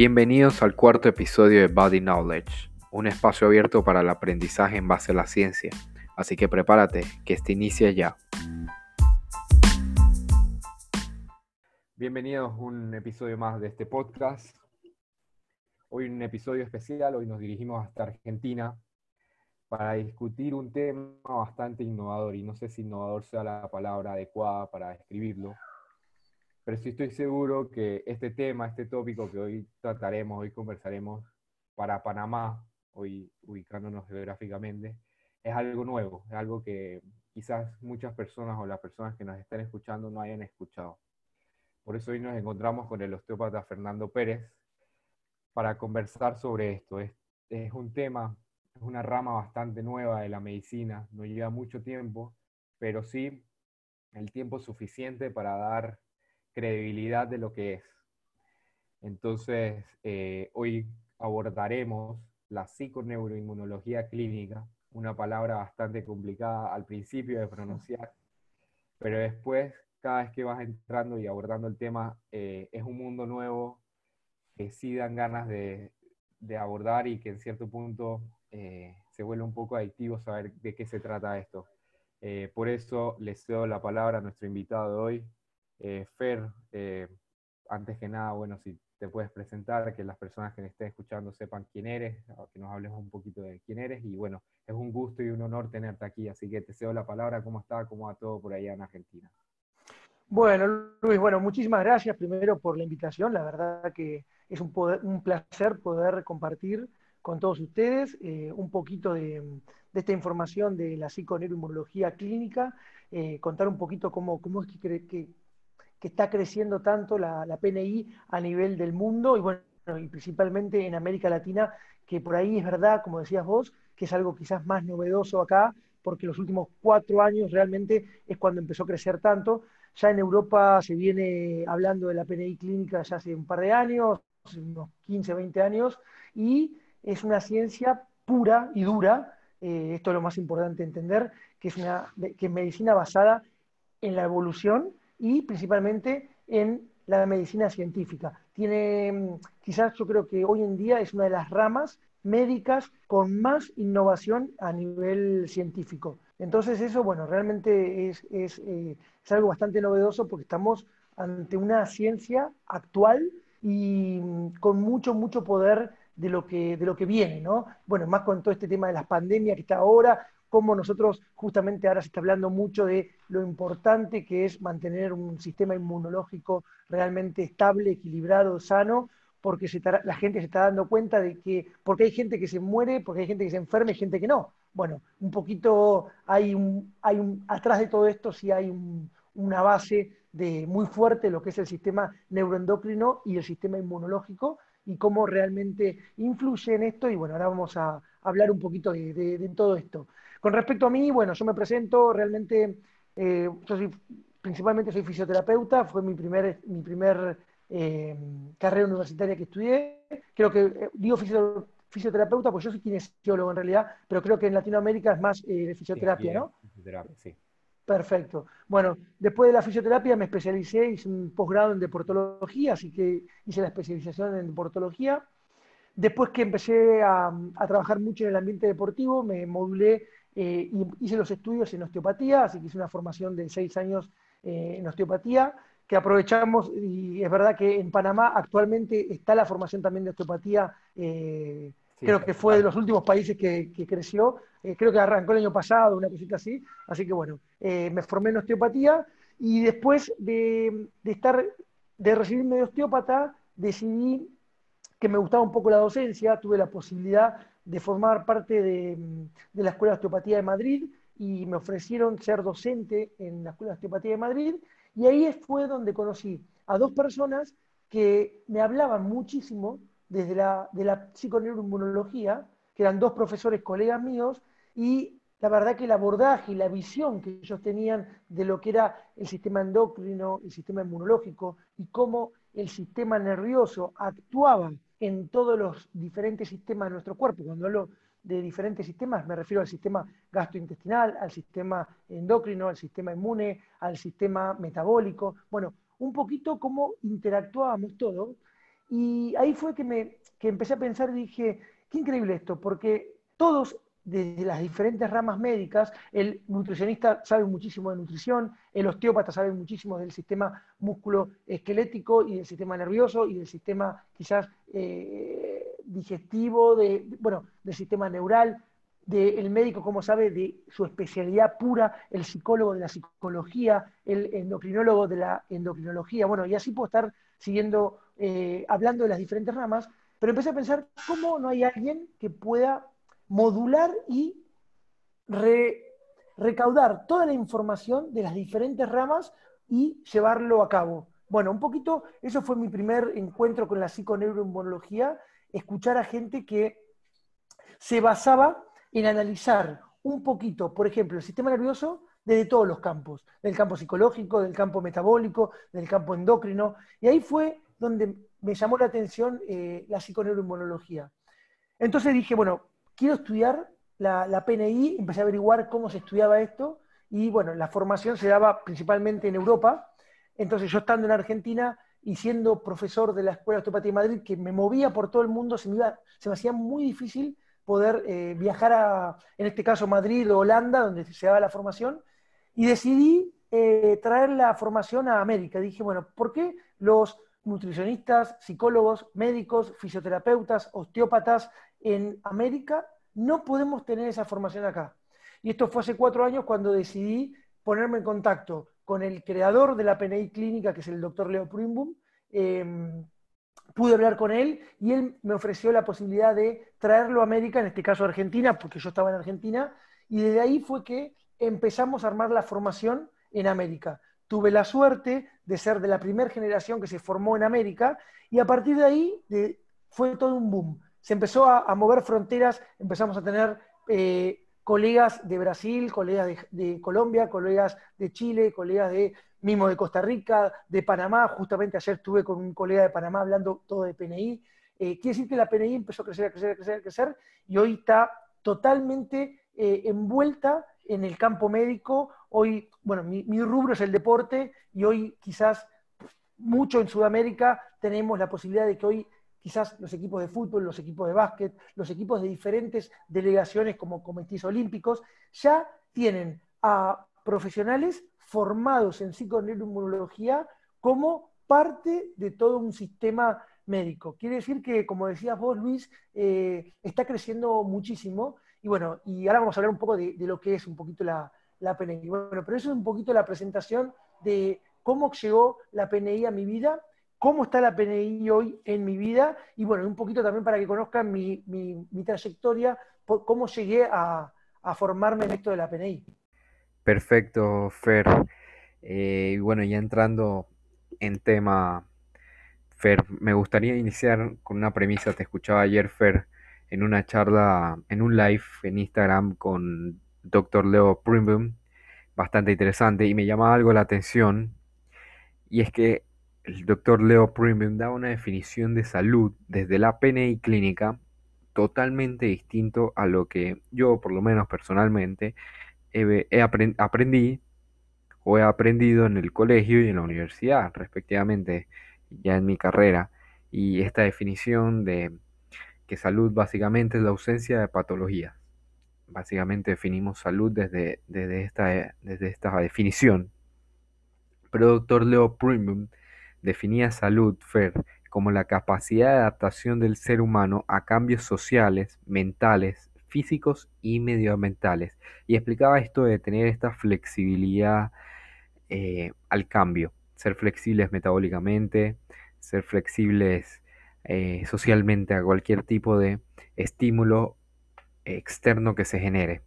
Bienvenidos al cuarto episodio de Body Knowledge, un espacio abierto para el aprendizaje en base a la ciencia. Así que prepárate, que este inicia ya. Bienvenidos a un episodio más de este podcast. Hoy un episodio especial, hoy nos dirigimos hasta Argentina para discutir un tema bastante innovador, y no sé si innovador sea la palabra adecuada para describirlo, pero sí estoy seguro que este tema, este tópico que hoy trataremos, hoy conversaremos para Panamá, hoy ubicándonos geográficamente, es algo nuevo, es algo que quizás muchas personas o las personas que nos están escuchando no hayan escuchado. Por eso hoy nos encontramos con el osteópata Fernando Pérez para conversar sobre esto. Es, es un tema, es una rama bastante nueva de la medicina, no lleva mucho tiempo, pero sí el tiempo suficiente para dar credibilidad de lo que es. Entonces, eh, hoy abordaremos la psiconeuroinmunología clínica, una palabra bastante complicada al principio de pronunciar, pero después, cada vez que vas entrando y abordando el tema, eh, es un mundo nuevo que sí dan ganas de, abordar y que en cierto punto eh, se vuelve un poco adictivo saber de qué se trata esto. por eso les cedo la palabra a nuestro invitado de hoy, eh, Fer, eh, antes que nada, bueno, si te puedes presentar, que las personas que me estén escuchando sepan quién eres, que nos hables un poquito de quién eres, y bueno, es un gusto y un honor tenerte aquí, así que te cedo la palabra, ¿cómo está? ¿Cómo va todo por allá en Argentina? Bueno, Luis, bueno, muchísimas gracias primero por la invitación, la verdad que es un, placer poder compartir con todos ustedes eh, un poquito de, esta información de la psiconeuroinmunología clínica, contar un poquito cómo, es que, que está creciendo tanto la, PNI a nivel del mundo y bueno, y principalmente en América Latina, que por ahí es verdad, como decías vos, que es algo quizás más novedoso acá, porque los últimos cuatro años realmente es cuando empezó a crecer tanto. Ya en Europa se viene hablando de la PNI clínica ya hace un par de años, unos 15, 20 años, y es una ciencia pura y dura, eh, esto es lo más importante entender, que es, una, que es medicina basada en la evolución y principalmente en la medicina científica. Tiene, mm, quizás yo creo que hoy en día es una de las ramas médicas con más innovación a nivel científico. Entonces eso, bueno, realmente es, es, eh, es algo bastante novedoso porque estamos ante una ciencia actual y mm, con mucho, mucho poder de lo que, de lo que viene, ¿no? Bueno, más con todo este tema de las pandemias que está ahora, cómo nosotros, justamente ahora se está hablando mucho de lo importante que es mantener un sistema inmunológico realmente estable, equilibrado, sano, porque la gente se está dando cuenta de que, porque hay gente que se muere, porque hay gente que se enferma y gente que no. Bueno, un poquito hay un, hay un, atrás de todo esto sí hay una base de muy fuerte lo que es el sistema neuroendocrino y el sistema inmunológico y cómo realmente influye en esto. Y bueno, ahora vamos a hablar un poquito de todo esto. Con respecto a mí, bueno, yo me presento realmente, eh, yo soy, principalmente soy fisioterapeuta, fue mi primer, mi primer eh, carrera universitaria que estudié. Creo que eh, digo fisioterapeuta, pues yo soy kinesiólogo en realidad, pero creo que en Latinoamérica es más fisioterapia, ¿no? Fisioterapia, sí. Perfecto. Bueno, después de la fisioterapia me especialicé, hice un posgrado en deportología, así que hice la especialización en deportología. Después que empecé a, a, trabajar mucho en el ambiente deportivo, me modulé eh, y hice los estudios en osteopatía, así que hice una formación de seis años eh, en osteopatía, que aprovechamos, y es verdad que en Panamá actualmente está la formación también de osteopatía, eh, creo que fue de los últimos países que, creció, creo que arrancó el año pasado, una cosita así, así que bueno, me formé en osteopatía y después de, de estar, de recibirme de osteópata, decidí que me gustaba un poco la docencia, tuve la posibilidad de formar parte de, la Escuela de Osteopatía de Madrid y me ofrecieron ser docente en la Escuela de Osteopatía de Madrid. Y ahí fue donde conocí a dos personas que me hablaban muchísimo desde la, de la psiconeuroinmunología, que eran dos profesores colegas míos, y la verdad que el abordaje y la visión que ellos tenían de lo que era el sistema endocrino, el sistema inmunológico y cómo el sistema nervioso actuaba en todos los diferentes sistemas de nuestro cuerpo. Cuando hablo de diferentes sistemas, me refiero al sistema gastrointestinal, al sistema endocrino, al sistema inmune, al sistema metabólico. Bueno, un poquito cómo interactuábamos todos. Y ahí fue que, me, que empecé a pensar y dije, qué increíble esto, porque todos desde las diferentes ramas médicas, el nutricionista sabe muchísimo de nutrición, el osteópata sabe muchísimo del sistema músculo-esquelético y del sistema nervioso y del sistema quizás eh, digestivo, de, bueno, del sistema neural, del médico, como sabe, de su especialidad pura, el psicólogo de la psicología, el endocrinólogo de la endocrinología, bueno, y así puedo estar siguiendo, eh, hablando de las diferentes ramas, pero empecé a pensar cómo no hay alguien que pueda modular y recaudar toda la información de las diferentes ramas y llevarlo a cabo. Bueno, un poquito, eso fue mi primer encuentro con la psiconeuroinmunología, escuchar a gente que se basaba en analizar un poquito, por ejemplo, el sistema nervioso desde todos los campos, del campo psicológico, del campo metabólico, del campo endocrino, y ahí fue donde me llamó la atención eh, la psiconeuroinmunología. Entonces dije, bueno, quiero estudiar la, PNI, empecé a averiguar cómo se estudiaba esto, y bueno, la formación se daba principalmente en Europa, entonces yo estando en Argentina y siendo profesor de la Escuela de Osteopatía de Madrid, que me movía por todo el mundo, se me, hacía muy difícil poder eh, viajar a, en este caso, Madrid o Holanda, donde se daba la formación, y decidí eh, traer la formación a América. Dije, bueno, ¿por qué los nutricionistas, psicólogos, médicos, fisioterapeutas, osteópatas en América, no podemos tener esa formación acá. Y esto fue hace cuatro años cuando decidí ponerme en contacto con el creador de la PNI clínica, que es el doctor Leo Primbum. Em, pude hablar con él y él me ofreció la posibilidad de traerlo a América, en este caso a Argentina, porque yo estaba en Argentina, y desde ahí fue que empezamos a armar la formación en América. Tuve la suerte de ser de la primera generación que se formó en América y a partir de ahí fue todo un boom se empezó a, mover fronteras, empezamos a tener eh, colegas de Brasil, colegas de, Colombia, colegas de Chile, colegas de mismo de Costa Rica, de Panamá. Justamente ayer estuve con un colega de Panamá hablando todo de PNI. Eh, quiere decir que la PNI empezó a crecer, a crecer, a crecer, a crecer y hoy está totalmente eh, envuelta en el campo médico. Hoy, bueno, mi, mi, rubro es el deporte y hoy quizás mucho en Sudamérica tenemos la posibilidad de que hoy quizás los equipos de fútbol, los equipos de básquet, los equipos de diferentes delegaciones como comités olímpicos, ya tienen a profesionales formados en psiconeuroinmunología como parte de todo un sistema médico. Quiere decir que, como decías vos, Luis, eh, está creciendo muchísimo. Y bueno, y ahora vamos a hablar un poco de, lo que es un poquito la, la PNI. Bueno, pero eso es un poquito la presentación de cómo llegó la PNI a mi vida cómo está la PNI hoy en mi vida y bueno, un poquito también para que conozcan mi, trayectoria, cómo llegué a, formarme en esto de la PNI. Perfecto, Fer. Eh, bueno, ya entrando en tema, Fer, me gustaría iniciar con una premisa. Te escuchaba ayer, Fer, en una charla, en un live en Instagram con Dr. Leo Primbum, bastante interesante, y me llama algo la atención, y es que el doctor Leo Premium da una definición de salud desde la PNI clínica totalmente distinto a lo que yo, por lo menos personalmente, he, aprendí o he aprendido en el colegio y en la universidad, respectivamente, ya en mi carrera. Y esta definición de que salud básicamente es la ausencia de patologías. Básicamente definimos salud desde, desde, esta, desde esta definición. Pero doctor Leo Premium definía salud, Fer, como la capacidad de adaptación del ser humano a cambios sociales, mentales, físicos y medioambientales. Y explicaba esto de tener esta flexibilidad eh, al cambio, ser flexibles metabólicamente, ser flexibles eh, socialmente a cualquier tipo de estímulo externo que se genere.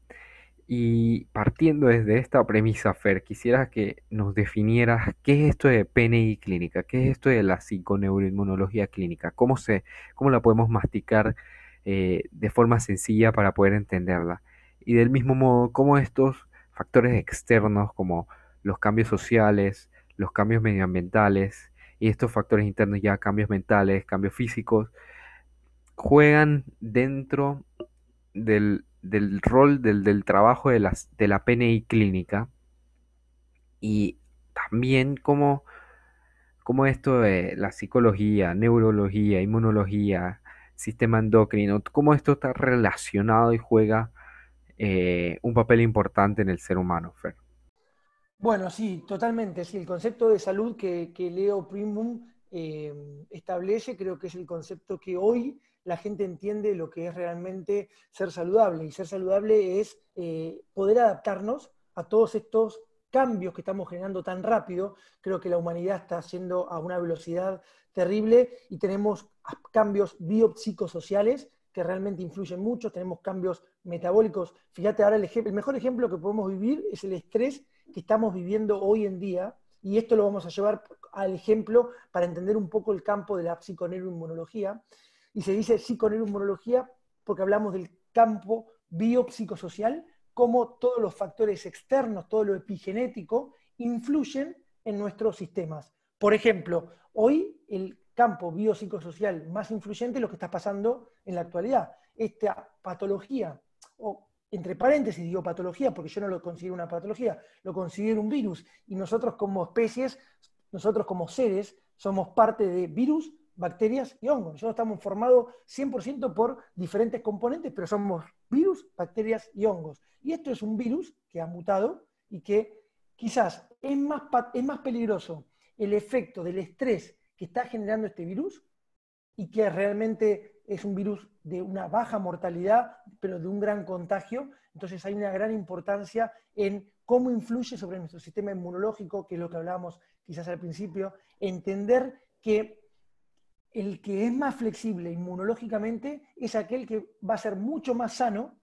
Y partiendo desde esta premisa, Fer, quisiera que nos definieras qué es esto de PNI clínica, qué es esto de la psiconeuroinmunología clínica, cómo, se, cómo la podemos masticar eh, de forma sencilla para poder entenderla. Y del mismo modo, cómo estos factores externos como los cambios sociales, los cambios medioambientales y estos factores internos ya cambios mentales, cambios físicos, juegan dentro del del rol del, trabajo de, las, de la PNI clínica y también cómo, esto de la psicología, neurología, inmunología, sistema endocrino, cómo esto está relacionado y juega eh, un papel importante en el ser humano, Fer. Bueno, sí, totalmente. El concepto de salud que, Leo Primum eh, establece creo que es el concepto que hoy la gente entiende lo que es realmente ser saludable. Y ser saludable es eh, poder adaptarnos a todos estos cambios que estamos generando tan rápido. Creo que la humanidad está haciendo a una velocidad terrible y tenemos cambios biopsicosociales que realmente influyen mucho, tenemos cambios metabólicos. Fíjate ahora el, el mejor ejemplo que podemos vivir es el estrés que estamos viviendo hoy en día, y esto lo vamos a llevar al ejemplo para entender un poco el campo de la psiconeuroinmunología. Y se dice psiconeuroinmunología porque hablamos del campo biopsicosocial, cómo todos los factores externos, todo lo epigenético, influyen en nuestros sistemas. Por ejemplo, hoy el campo biopsicosocial más influyente es lo que está pasando en la actualidad. Esta patología, o entre paréntesis digo patología porque yo no lo considero una patología, lo considero un virus. Y nosotros como especies, nosotros como seres, somos parte de virus, bacterias y hongos. Nosotros estamos formados 100% por diferentes componentes, pero somos virus, bacterias y hongos. Y esto es un virus que ha mutado y que quizás es más, es más peligroso el efecto del estrés que está generando este virus y que realmente es un virus de una baja mortalidad, pero de un gran contagio. Entonces hay una gran importancia en cómo influye sobre nuestro sistema inmunológico, que es lo que hablábamos quizás al principio, entender que el que es más flexible inmunológicamente es aquel que va a ser mucho más sano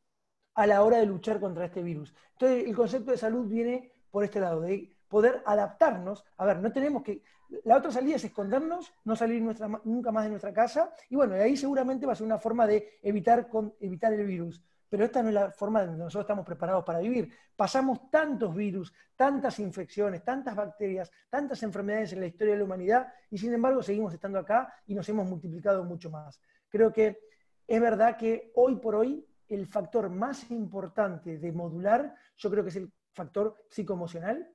a la hora de luchar contra este virus. Entonces, el concepto de salud viene por este lado, de poder adaptarnos. A ver, no tenemos que... La otra salida es escondernos, no salir nunca más de nuestra casa, y bueno, ahí seguramente va a ser una forma de evitar, evitar el virus pero esta no es la forma en que nosotros estamos preparados para vivir. Pasamos tantos virus, tantas infecciones, tantas bacterias, tantas enfermedades en la historia de la humanidad y sin embargo seguimos estando acá y nos hemos multiplicado mucho más. Creo que es verdad que hoy por hoy el factor más importante de modular, yo creo que es el factor psicoemocional.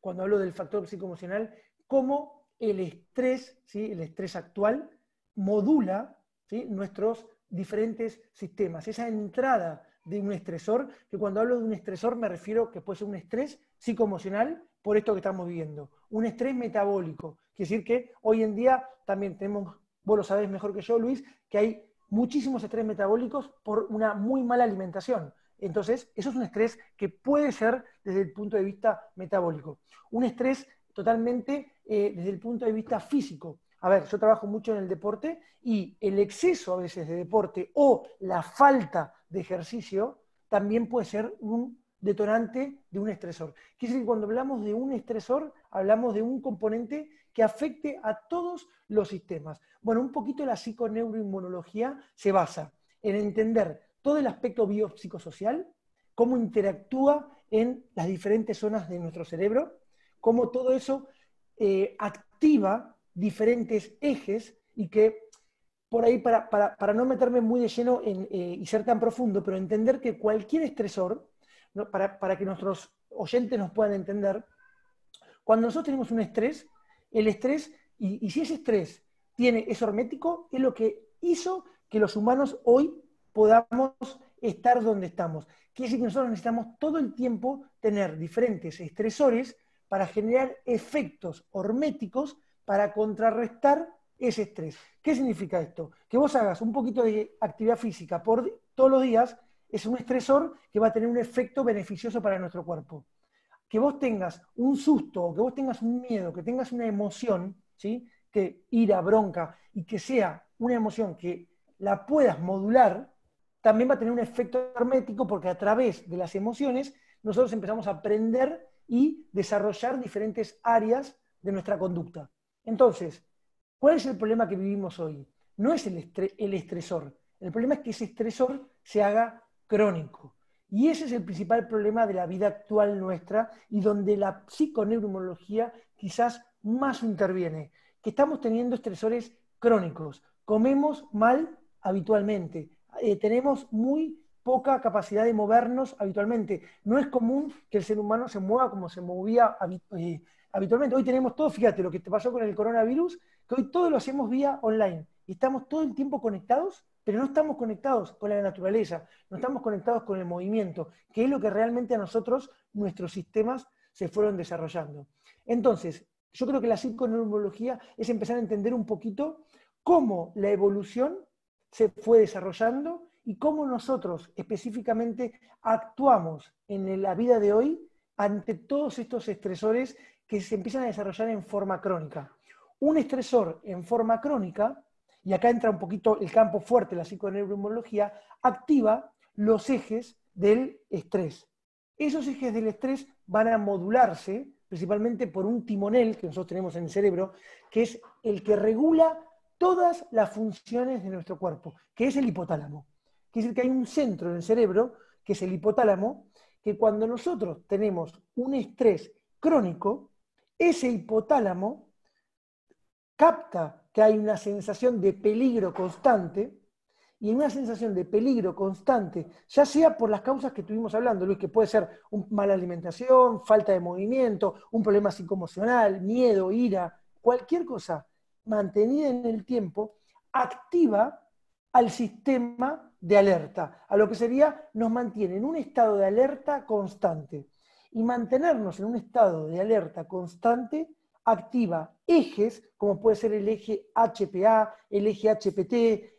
Cuando hablo del factor psicoemocional, cómo el estrés, ¿sí? el estrés actual, modula ¿sí? nuestros diferentes sistemas. Esa entrada de un estresor, que cuando hablo de un estresor me refiero que puede ser un estrés psicoemocional por esto que estamos viviendo, un estrés metabólico. Quiere decir que hoy en día también tenemos, vos lo sabés mejor que yo, Luis, que hay muchísimos estrés metabólicos por una muy mala alimentación. Entonces, eso es un estrés que puede ser desde el punto de vista metabólico. Un estrés totalmente eh, desde el punto de vista físico a ver, yo trabajo mucho en el deporte y el exceso a veces de deporte o la falta de ejercicio también puede ser un detonante de un estresor. Quiere decir que cuando hablamos de un estresor, hablamos de un componente que afecte a todos los sistemas. Bueno, un poquito la psiconeuroinmunología se basa en entender todo el aspecto biopsicosocial, cómo interactúa en las diferentes zonas de nuestro cerebro, cómo todo eso eh, activa diferentes ejes y que por ahí, para, no meterme muy de lleno en, eh, y ser tan profundo, pero entender que cualquier estresor, para, que nuestros oyentes nos puedan entender, cuando nosotros tenemos un estrés, el estrés, y, y si ese estrés tiene, es hermético, es lo que hizo que los humanos hoy podamos estar donde estamos. Quiere decir que nosotros necesitamos todo el tiempo tener diferentes estresores para generar efectos horméticos para contrarrestar ese estrés. ¿Qué significa esto? Que vos hagas un poquito de actividad física por todos los días es un estresor que va a tener un efecto beneficioso para nuestro cuerpo. Que vos tengas un susto, que vos tengas un miedo, que tengas una emoción, ¿sí? que ira, bronca, y que sea una emoción que la puedas modular, también va a tener un efecto hermético porque a través de las emociones nosotros empezamos a aprender y desarrollar diferentes áreas de nuestra conducta. Entonces, ¿cuál es el problema que vivimos hoy? No es el, estresor. El problema es que ese estresor se haga crónico. Y ese es el principal problema de la vida actual nuestra y donde la psiconeurología quizás más interviene, que estamos teniendo estresores crónicos. Comemos mal habitualmente, eh, tenemos muy poca capacidad de movernos habitualmente. No es común que el ser humano se mueva como se movía eh, habitualmente. Hoy tenemos todo, fíjate lo que te pasó con el coronavirus, que hoy todo lo hacemos vía online. Y estamos todo el tiempo conectados, pero no estamos conectados con la naturaleza, no estamos conectados con el movimiento, que es lo que realmente a nosotros, nuestros sistemas, se fueron desarrollando. Entonces, yo creo que la psiconeurología es empezar a entender un poquito cómo la evolución se fue desarrollando y cómo nosotros específicamente actuamos en la vida de hoy ante todos estos estresores que se empiezan a desarrollar en forma crónica. Un estresor en forma crónica, y acá entra un poquito el campo fuerte la psiconeurología, activa los ejes del estrés. Esos ejes del estrés van a modularse principalmente por un timonel que nosotros tenemos en el cerebro, que es el que regula todas las funciones de nuestro cuerpo, que es el hipotálamo. Quiere decir que hay un centro en el cerebro, que es el hipotálamo, que cuando nosotros tenemos un estrés crónico, ese hipotálamo capta que hay una sensación de peligro constante, y una sensación de peligro constante, ya sea por las causas que estuvimos hablando, Luis, que puede ser una mala alimentación, falta de movimiento, un problema psicoemocional, miedo, ira, cualquier cosa mantenida en el tiempo, activa al sistema de alerta, a lo que sería nos mantiene en un estado de alerta constante. Y mantenernos en un estado de alerta constante activa ejes, como puede ser el eje HPA, el eje HPT,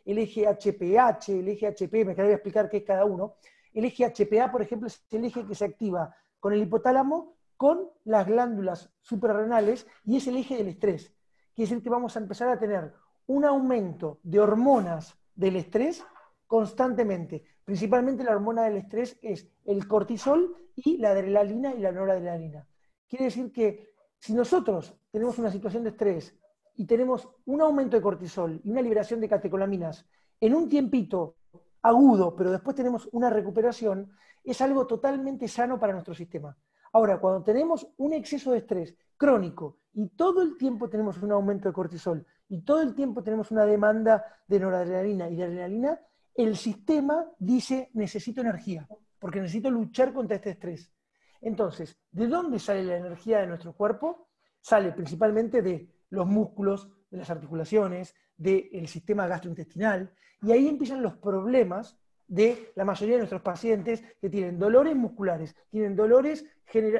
el eje HPH, el eje HP, me quedaría explicar qué es cada uno. El eje HPA, por ejemplo, es el eje que se activa con el hipotálamo, con las glándulas suprarrenales, y es el eje del estrés. Quiere decir que vamos a empezar a tener un aumento de hormonas del estrés constantemente. Principalmente la hormona del estrés es el cortisol y la adrenalina y la noradrenalina. Quiere decir que si nosotros tenemos una situación de estrés y tenemos un aumento de cortisol y una liberación de catecolaminas en un tiempito agudo, pero después tenemos una recuperación, es algo totalmente sano para nuestro sistema. Ahora, cuando tenemos un exceso de estrés crónico y todo el tiempo tenemos un aumento de cortisol y todo el tiempo tenemos una demanda de noradrenalina y de adrenalina, el sistema dice necesito energía, porque necesito luchar contra este estrés. Entonces, ¿de dónde sale la energía de nuestro cuerpo? Sale principalmente de los músculos, de las articulaciones, del sistema gastrointestinal, y ahí empiezan los problemas de la mayoría de nuestros pacientes que tienen dolores musculares, tienen dolores,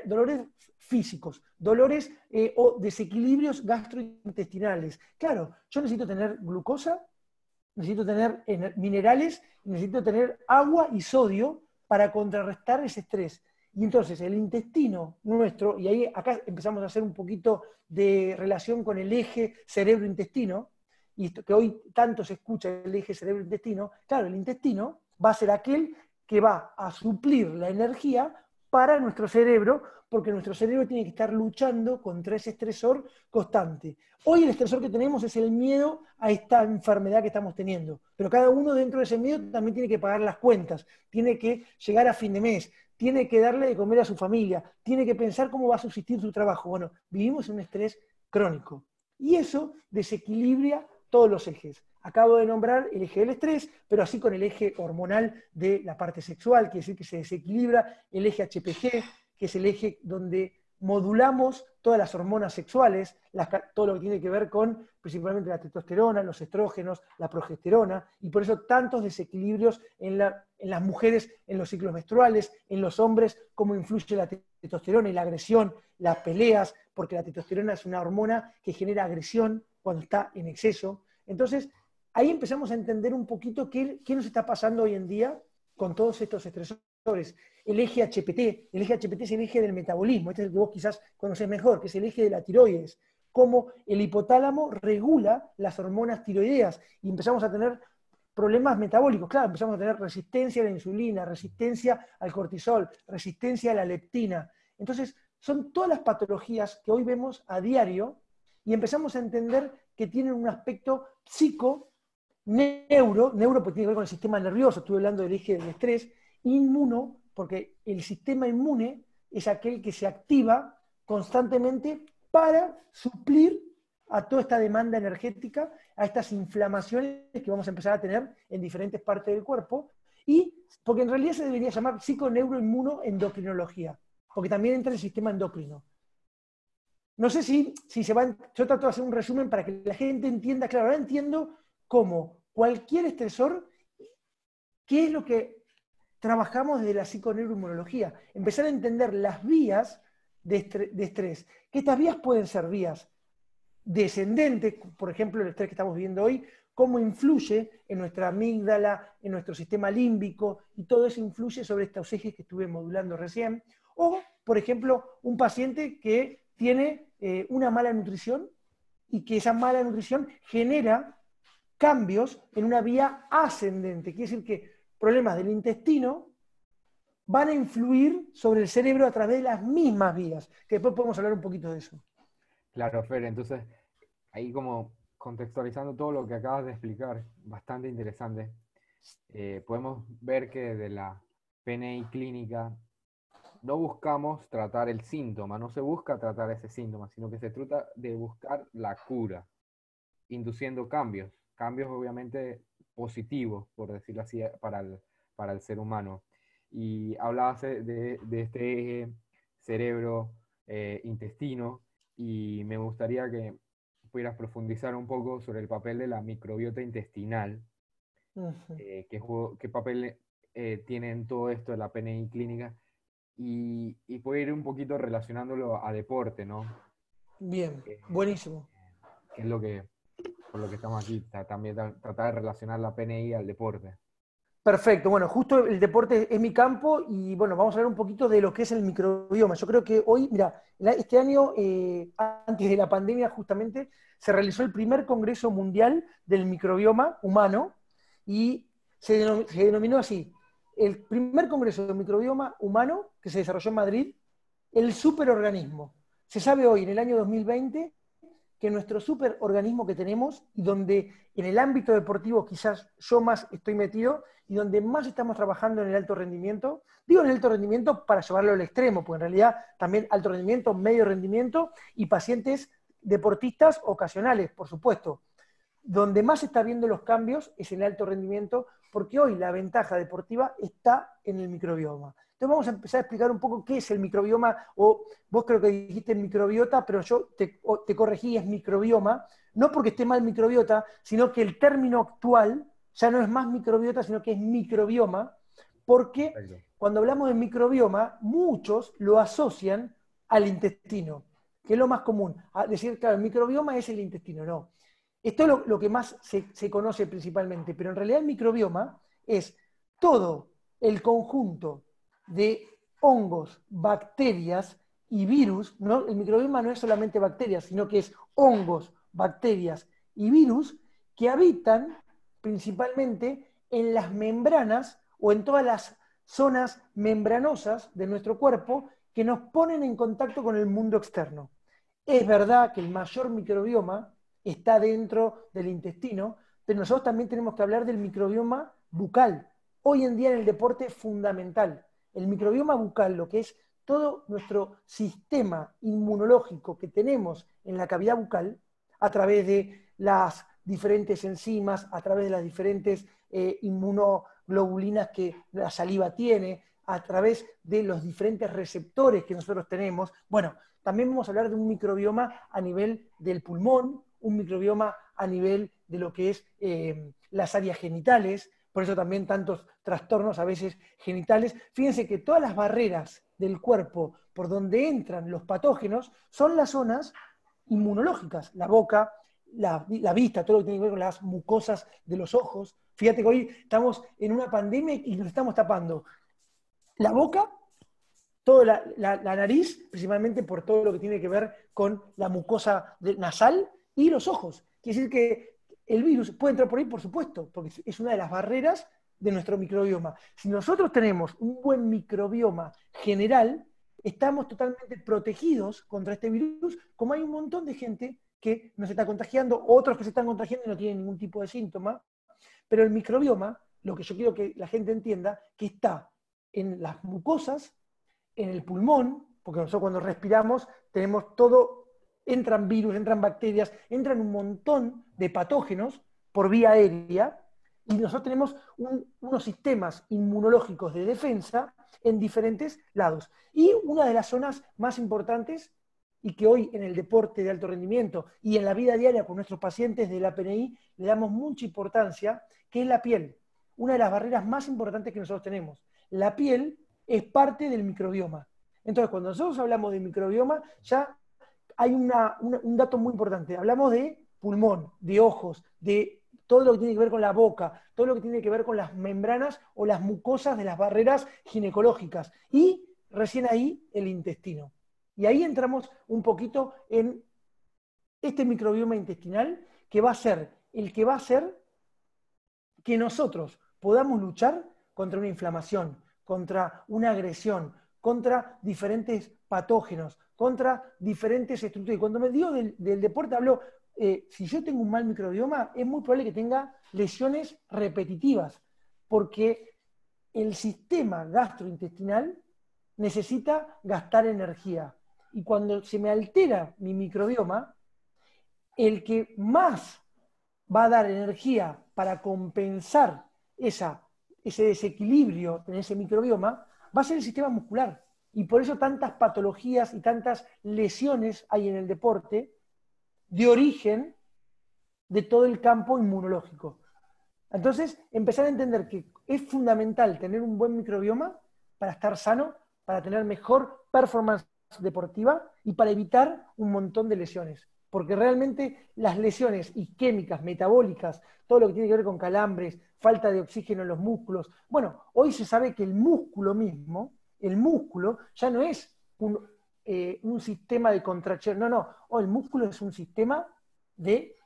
dolores físicos, dolores eh, o desequilibrios gastrointestinales. Claro, yo necesito tener glucosa, necesito tener minerales, necesito tener agua y sodio para contrarrestar ese estrés. Y entonces el intestino nuestro, y ahí acá empezamos a hacer un poquito de relación con el eje cerebro-intestino, y que hoy tanto se escucha el eje cerebro-intestino, claro, el intestino va a ser aquel que va a suplir la energía para nuestro cerebro, porque nuestro cerebro tiene que estar luchando contra ese estresor constante. Hoy el estresor que tenemos es el miedo a esta enfermedad que estamos teniendo, pero cada uno dentro de ese miedo también tiene que pagar las cuentas, tiene que llegar a fin de mes, tiene que darle de comer a su familia, tiene que pensar cómo va a subsistir su trabajo. Bueno, vivimos en un estrés crónico y eso desequilibra todos los ejes. Acabo de nombrar el eje del estrés, pero así con el eje hormonal de la parte sexual, quiere decir que se desequilibra el eje HPG, que es el eje donde modulamos todas las hormonas sexuales, todo lo que tiene que ver con principalmente la testosterona, los estrógenos, la progesterona, y por eso tantos desequilibrios en, las mujeres en los ciclos menstruales, en los hombres, cómo influye la testosterona y la agresión, las peleas, porque la testosterona es una hormona que genera agresión cuando está en exceso. Entonces, ahí empezamos a entender un poquito qué, nos está pasando hoy en día con todos estos estresores. El eje HPT, el eje HPT es el eje del metabolismo, este es el que vos quizás conocés mejor, que es el eje de la tiroides, cómo el hipotálamo regula las hormonas tiroideas y empezamos a tener problemas metabólicos. Claro, empezamos a tener resistencia a la insulina, resistencia al cortisol, resistencia a la leptina. Entonces, son todas las patologías que hoy vemos a diario y empezamos a entender que tienen un aspecto psico neuro, neuro porque tiene que ver con el sistema nervioso, estuve hablando del eje del estrés, inmuno, porque el sistema inmune es aquel que se activa constantemente para suplir a toda esta demanda energética, a estas inflamaciones que vamos a empezar a tener en diferentes partes del cuerpo, Y porque en realidad se debería llamar psiconeuroinmunoendocrinología, porque también entra en el sistema endocrino. No sé si, si se van, yo trato de hacer un resumen para que la gente entienda, claro, ahora entiendo cómo cualquier estresor, ¿qué es lo que trabajamos desde la psiconeuroinmunología? Empezar a entender las vías de, estrés, que estas vías pueden ser vías descendentes, por ejemplo, el estrés que estamos viendo hoy, cómo influye en nuestra amígdala, en nuestro sistema límbico, y todo eso influye sobre estos ejes que estuve modulando recién. O, por ejemplo, un paciente que tiene eh, una mala nutrición y que esa mala nutrición genera cambios en una vía ascendente. Quiere decir que problemas del intestino van a influir sobre el cerebro a través de las mismas vías, que después podemos hablar un poquito de eso. Claro, Fer, entonces ahí como contextualizando todo lo que acabas de explicar, bastante interesante, eh, podemos ver que de la PNI clínica no buscamos tratar el síntoma, no se busca tratar ese síntoma, sino que se trata de buscar la cura, induciendo cambios, cambios obviamente positivos, por decirlo así, para el, para el ser humano. Y hablabas de, de este eje cerebro-intestino, eh, y me gustaría que pudieras profundizar un poco sobre el papel de la microbiota intestinal, eh, qué, papel eh, tiene en todo esto de la PNI clínica, y, y puede ir un poquito relacionándolo a deporte, ¿no? Bien, eh, buenísimo. Que es lo que, por lo que estamos aquí, también tratar de relacionar la PNI al deporte. Perfecto, bueno, justo el deporte es mi campo y bueno, vamos a hablar un poquito de lo que es el microbioma. Yo creo que hoy, mira, este año, eh, antes de la pandemia justamente, se realizó el primer Congreso Mundial del Microbioma Humano y se, denominó así, el primer Congreso del Microbioma Humano que se desarrolló en Madrid, el superorganismo. Se sabe hoy, en el año 2020, que nuestro superorganismo que tenemos y donde en el ámbito deportivo quizás yo más estoy metido y donde más estamos trabajando en el alto rendimiento, digo en el alto rendimiento para llevarlo al extremo, porque en realidad también alto rendimiento, medio rendimiento y pacientes deportistas ocasionales, por supuesto. Donde más se está viendo los cambios es en el alto rendimiento, porque hoy la ventaja deportiva está en el microbioma. Entonces vamos a empezar a explicar un poco qué es el microbioma, o vos creo que dijiste microbiota, pero yo te, corregí, es microbioma, no porque esté mal microbiota, sino que el término actual ya no es más microbiota, sino que es microbioma, porque cuando hablamos de microbioma, muchos lo asocian al intestino, que es lo más común. A decir, claro, el microbioma es el intestino, no. Esto es lo, que más se, se, conoce principalmente, pero en realidad el microbioma es todo el conjunto de hongos, bacterias y virus, ¿no? el microbioma no es solamente bacterias, sino que es hongos, bacterias y virus que habitan principalmente en las membranas o en todas las zonas membranosas de nuestro cuerpo que nos ponen en contacto con el mundo externo. Es verdad que el mayor microbioma está dentro del intestino, pero nosotros también tenemos que hablar del microbioma bucal. Hoy en día en el deporte fundamental el microbioma bucal, lo que es todo nuestro sistema inmunológico que tenemos en la cavidad bucal, a través de las diferentes enzimas, a través de las diferentes eh, inmunoglobulinas que la saliva tiene, a través de los diferentes receptores que nosotros tenemos. Bueno, también vamos a hablar de un microbioma a nivel del pulmón, un microbioma a nivel de lo que es eh, las áreas genitales, por eso también tantos trastornos a veces genitales. Fíjense que todas las barreras del cuerpo por donde entran los patógenos son las zonas inmunológicas, la boca, la, vista, todo lo que tiene que ver con las mucosas de los ojos. Fíjate que hoy estamos en una pandemia y nos estamos tapando la boca, toda la, nariz, principalmente por todo lo que tiene que ver con la mucosa nasal y los ojos. Quiere decir que el virus puede entrar por ahí, por supuesto, porque es una de las barreras de nuestro microbioma. Si nosotros tenemos un buen microbioma general, estamos totalmente protegidos contra este virus, como hay un montón de gente que nos está contagiando, otros que se están contagiando y no tienen ningún tipo de síntoma, pero el microbioma, lo que yo quiero que la gente entienda, que está en las mucosas, en el pulmón, porque nosotros cuando respiramos tenemos todo entran virus, entran bacterias, entran un montón de patógenos por vía aérea, Y nosotros tenemos unos sistemas inmunológicos de defensa en diferentes lados. Y una de las zonas más importantes y que hoy en el deporte de alto rendimiento y en la vida diaria con nuestros pacientes de la PNI le damos mucha importancia, que es la piel, una de las barreras más importantes que nosotros tenemos. La piel es parte del microbioma. Entonces, cuando nosotros hablamos de microbioma, ya hay un dato muy importante. Hablamos de pulmón, de ojos, de todo lo que tiene que ver con la boca, todo lo que tiene que ver con las membranas o las mucosas de las barreras ginecológicas. Y recién ahí el intestino. Y ahí entramos un poquito en este microbioma intestinal que va a ser el que va a hacer que nosotros podamos luchar contra una inflamación, contra una agresión, contra diferentes patógenos, contra diferentes estructuras. Y cuando me digo del, deporte, hablo, eh, si yo tengo un mal microbioma, es muy probable que tenga lesiones repetitivas, porque el sistema gastrointestinal necesita gastar energía. Y cuando se me altera mi microbioma, el que más va a dar energía para compensar esa, ese desequilibrio en ese microbioma va a ser el sistema muscular. Y por eso tantas patologías y tantas lesiones hay en el deporte de origen de todo el campo inmunológico. Entonces, empezar a entender que es fundamental tener un buen microbioma para estar sano, para tener mejor performance deportiva y para evitar un montón de lesiones. Porque realmente las lesiones isquémicas, metabólicas, todo lo que tiene que ver con calambres, falta de oxígeno en los músculos. Bueno, hoy se sabe que el músculo mismo, el músculo ya no es un, eh, sistema de contracción, no, no, hoy el músculo es un sistema de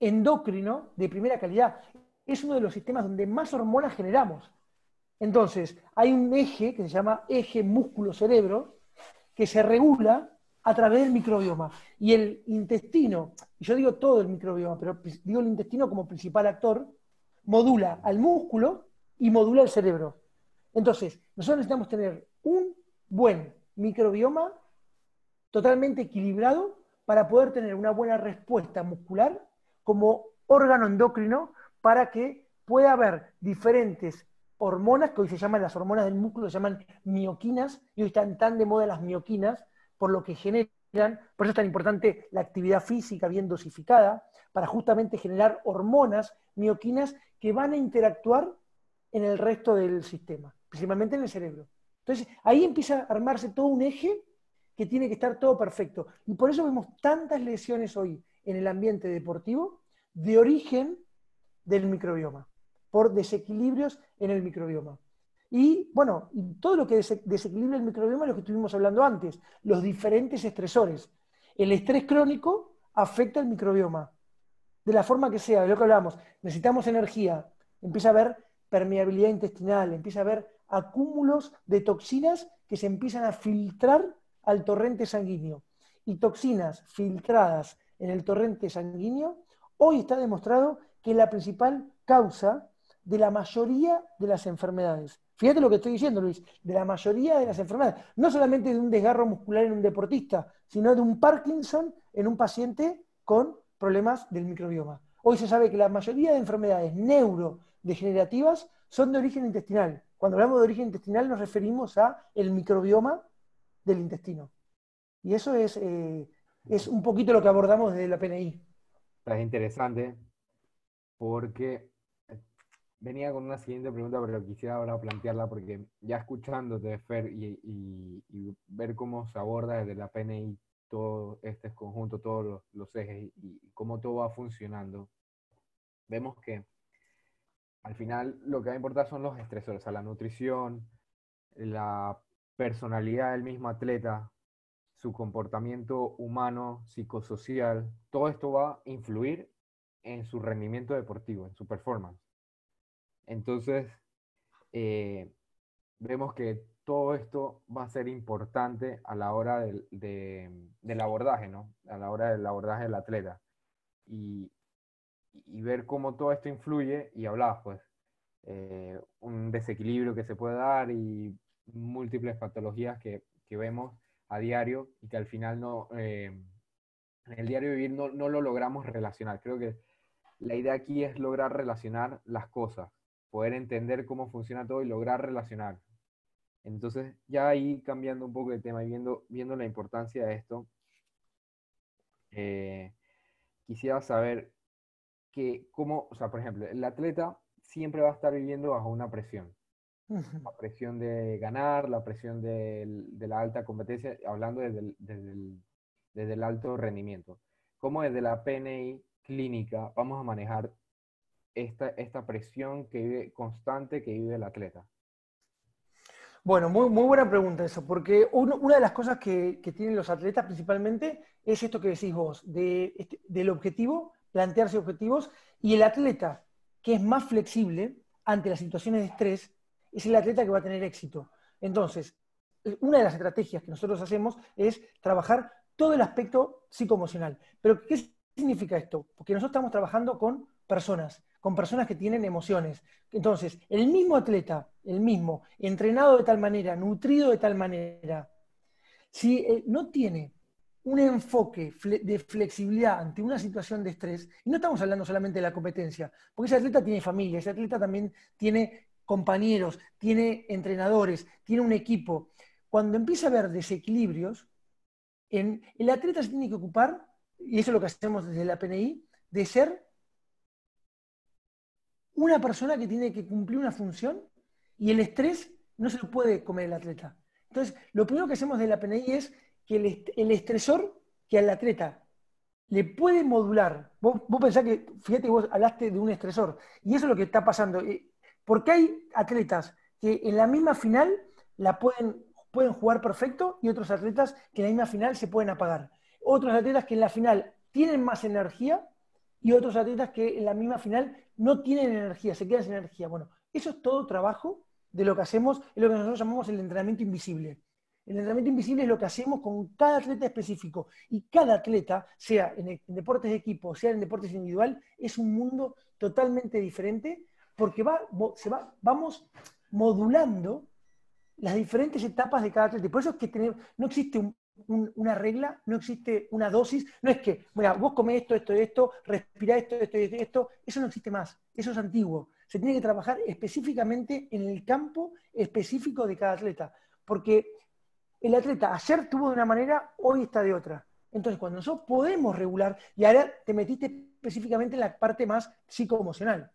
endocrino de primera calidad. Es uno de los sistemas donde más hormonas generamos. Entonces, hay un eje que se llama eje músculo-cerebro que se regula a través del microbioma. Y el intestino, y yo digo todo el microbioma, pero digo el intestino como principal actor, modula al músculo y modula el cerebro. Entonces, nosotros necesitamos tener un buen microbioma totalmente equilibrado para poder tener una buena respuesta muscular como órgano endocrino para que pueda haber diferentes hormonas, que hoy se llaman las hormonas del músculo, se llaman mioquinas, y hoy están tan de moda las mioquinas, por lo que generan, por eso es tan importante la actividad física bien dosificada, para justamente generar hormonas, mioquinas, que van a interactuar en el resto del sistema, principalmente en el cerebro. Entonces, ahí empieza a armarse todo un eje que tiene que estar todo perfecto. Y por eso vemos tantas lesiones hoy en el ambiente deportivo de origen del microbioma por desequilibrios en el microbioma. Y bueno, todo lo que desequilibra el microbioma es lo que estuvimos hablando antes, los diferentes estresores. El estrés crónico afecta al microbioma, de la forma que sea, de lo que hablamos. Necesitamos energía, empieza a haber permeabilidad intestinal, empieza a haber acúmulos de toxinas que se empiezan a filtrar al torrente sanguíneo. Y toxinas filtradas en el torrente sanguíneo, hoy está demostrado que es la principal causa de la mayoría de las enfermedades. Fíjate lo que estoy diciendo, Luis, de la mayoría de las enfermedades. No solamente de un desgarro muscular en un deportista, sino de un Parkinson en un paciente con problemas del microbioma. Hoy se sabe que la mayoría de enfermedades neurodegenerativas son de origen intestinal. Cuando hablamos de origen intestinal nos referimos a el microbioma del intestino. Y eso es, eh, es un poquito lo que abordamos desde la PNI. Es interesante porque venía con una siguiente pregunta, pero quisiera ahora plantearla porque ya escuchándote, Fer, y, y, ver cómo se aborda desde la PNI todo este conjunto, todos los, ejes y, cómo todo va funcionando, vemos que al final lo que va a importar son los estresores, o sea, la nutrición, la personalidad del mismo atleta, su comportamiento humano, psicosocial, todo esto va a influir en su rendimiento deportivo, en su performance. Entonces, eh, vemos que todo esto va a ser importante a la hora del, abordaje, ¿no? A la hora del abordaje del atleta. Y, ver cómo todo esto influye, y hablabas, pues, eh, un desequilibrio que se puede dar y múltiples patologías que, vemos a diario y que al final no, eh, en el diario vivir no, no, lo logramos relacionar. Creo que la idea aquí es lograr relacionar las cosas, poder entender cómo funciona todo y lograr relacionar. Entonces, ya ahí cambiando un poco de tema y viendo, viendo la importancia de esto, eh, quisiera saber que cómo, o sea, por ejemplo, el atleta siempre va a estar viviendo bajo una presión. La presión de ganar, la presión de, la alta competencia, hablando desde el, desde el, alto rendimiento. ¿Cómo desde la PNI clínica vamos a manejar esta, esta presión que vive, constante que vive el atleta? Bueno, muy, muy buena pregunta eso, porque una de las cosas que, tienen los atletas principalmente es esto que decís vos, de, este, del objetivo, plantearse objetivos, y el atleta que es más flexible ante las situaciones de estrés es el atleta que va a tener éxito. Entonces, una de las estrategias que nosotros hacemos es trabajar todo el aspecto psicoemocional. Pero, ¿qué significa esto? Porque nosotros estamos trabajando con personas, con personas que tienen emociones. Entonces, el mismo atleta, el mismo, entrenado de tal manera, nutrido de tal manera, si no tiene un enfoque de flexibilidad ante una situación de estrés, y no estamos hablando solamente de la competencia, porque ese atleta tiene familia, ese atleta también tiene compañeros, tiene entrenadores, tiene un equipo. Cuando empieza a haber desequilibrios, el atleta se tiene que ocupar, y eso es lo que hacemos desde la PNI, de ser una persona que tiene que cumplir una función y el estrés no se lo puede comer el atleta. Entonces, lo primero que hacemos de la PNI es que el, estresor que al atleta le puede modular, vos, pensás que, fíjate, vos hablaste de un estresor, y eso es lo que está pasando, eh, porque hay atletas que en la misma final la pueden, pueden jugar perfecto y otros atletas que en la misma final se pueden apagar. Otros atletas que en la final tienen más energía y otros atletas que en la misma final no tienen energía, se quedan sin energía. Bueno, eso es todo trabajo de lo que hacemos, es lo que nosotros llamamos el entrenamiento invisible. El entrenamiento invisible es lo que hacemos con cada atleta específico. Y cada atleta, sea en, deportes de equipo, sea en deportes individual, es un mundo totalmente diferente porque va, se va, vamos modulando las diferentes etapas de cada atleta. Por eso es que no existe una regla, no existe una dosis. No es que, mira, vos comés esto, esto, esto, respirá esto, esto, esto, esto. Eso no existe más. Eso es antiguo. Se tiene que trabajar específicamente en el campo específico de cada atleta. Porque el atleta ayer tuvo de una manera, hoy está de otra. Entonces, cuando nosotros podemos regular, y ahora te metiste específicamente en la parte más psicoemocional.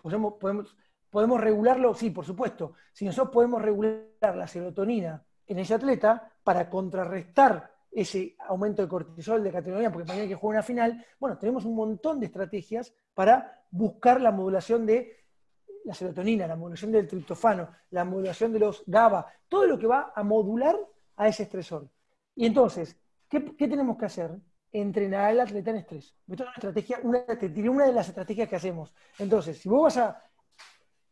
Podemos, podemos, podemos regularlo, sí, por supuesto. Si nosotros podemos regular la serotonina en ese atleta para contrarrestar ese aumento de cortisol, de categoría, porque mañana hay que jugar una final, bueno, tenemos un montón de estrategias para buscar la modulación de la serotonina, la modulación del triptofano, la modulación de los GABA, todo lo que va a modular a ese estresor. Y entonces, ¿qué, tenemos que hacer? Entrenar al atleta en estrés. Esto es una estrategia, una, una de las estrategias que hacemos. Entonces, si vos vas a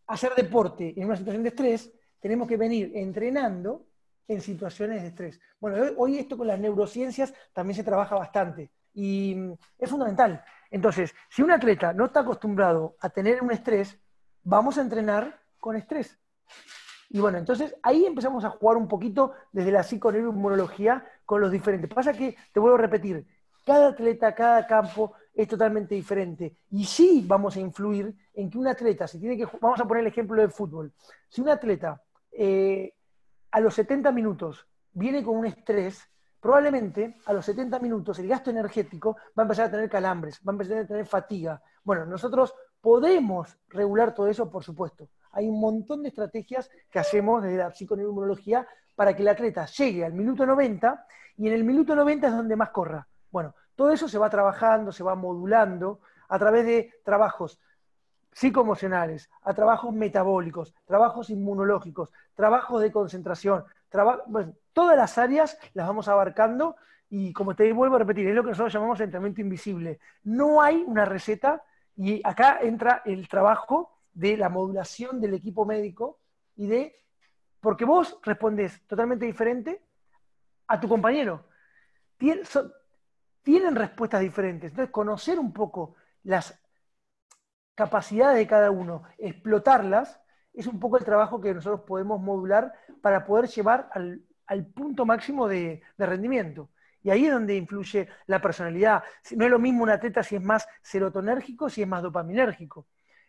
hacer deporte en una situación de estrés, tenemos que venir entrenando en situaciones de estrés. Bueno, hoy esto con las neurociencias también se trabaja bastante y mm, es fundamental. Entonces, si un atleta no está acostumbrado a tener un estrés, vamos a entrenar con estrés. Y bueno, entonces ahí empezamos a jugar un poquito desde la psiconeuroinmunología con los diferentes. Pasa que, te vuelvo a repetir, cada atleta, cada campo es totalmente diferente. Y sí vamos a influir en que un atleta, si tiene que, vamos a poner el ejemplo del fútbol, si un atleta eh, a los 70 minutos viene con un estrés, probablemente a los 70 minutos el gasto energético va a empezar a tener calambres, va a empezar a tener fatiga. Bueno, nosotros podemos regular todo eso, por supuesto hay un montón de estrategias que hacemos desde la psiconeuroinmunología para que el atleta llegue al minuto 90 y en el minuto 90 es donde más corra. Bueno, todo eso se va trabajando, se va modulando a través de trabajos psicoemocionales, a trabajos metabólicos, trabajos inmunológicos, trabajos de concentración, todas las áreas las vamos abarcando y como te vuelvo a repetir, es lo que nosotros llamamos entrenamiento invisible. No hay una receta y acá entra el trabajo de la modulación del equipo médico y de, porque vos respondés totalmente diferente a tu compañero. tienen respuestas diferentes. Entonces, conocer un poco las capacidades de cada uno, explotarlas, es un poco el trabajo que nosotros podemos modular para poder llevar al, punto máximo de, rendimiento. Y ahí es donde influye la personalidad. No es lo mismo un atleta si es más serotonérgico, si es más dopaminérgico.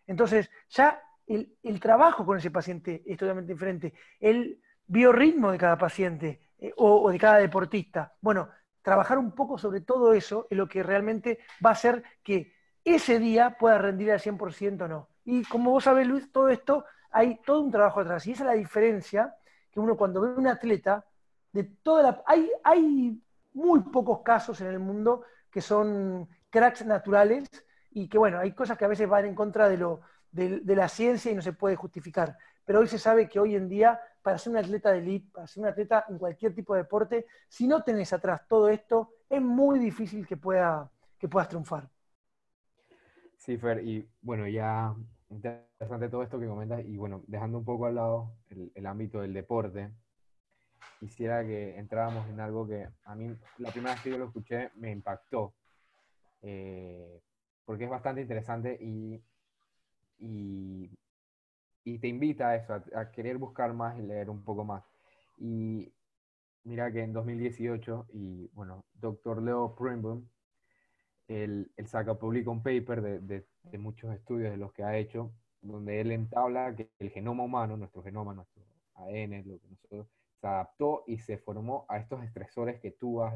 Entonces, ya el, trabajo con ese paciente es totalmente diferente. El biorritmo de cada paciente eh, o, o de cada deportista. Bueno, trabajar un poco sobre todo eso es lo que realmente va a hacer que ese día pueda rendir al 100% o no. Y como vos sabés, Luis, todo esto hay todo un trabajo atrás. Y esa es la diferencia que uno cuando ve un atleta, de toda la, hay, hay muy pocos casos en el mundo que son cracks naturales y que, bueno, hay cosas que a veces van en contra de, lo, de, la ciencia y no se puede justificar. Pero hoy se sabe que hoy en día, para ser un atleta de elite, para ser un atleta en cualquier tipo de deporte, si no tenés atrás todo esto, es muy difícil que, pueda, que puedas triunfar. Sí, Fer, y bueno, ya interesante todo esto que comentas, y bueno, dejando un poco al lado el ámbito del deporte, quisiera que entráramos en algo que a mí la primera vez que yo lo escuché me impactó, eh, porque es bastante interesante y, y, te invita a eso, a, querer buscar más y leer un poco más. Y mira que en 2018, y bueno, doctor Leo Primboom, él, él, saca, publica un paper de, de, de, muchos estudios de los que ha hecho, donde él entabla que el genoma humano, nuestro genoma, nuestro ADN, lo que nosotros se adaptó y se formó a estos estresores que tú has,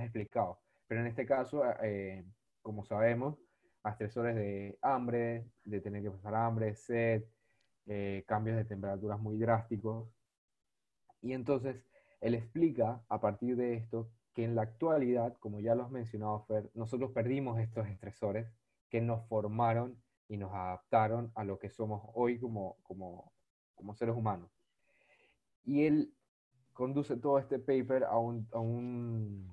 explicado. Pero en este caso, eh, como sabemos, a estresores de hambre, de tener que pasar hambre, sed, eh, cambios de temperaturas muy drásticos. Y entonces, él explica a partir de esto que en la actualidad, como ya lo has mencionado, Fer, nosotros perdimos estos estresores que nos formaron y nos adaptaron a lo que somos hoy como, como, como seres humanos. Y él conduce todo este paper a un, a un,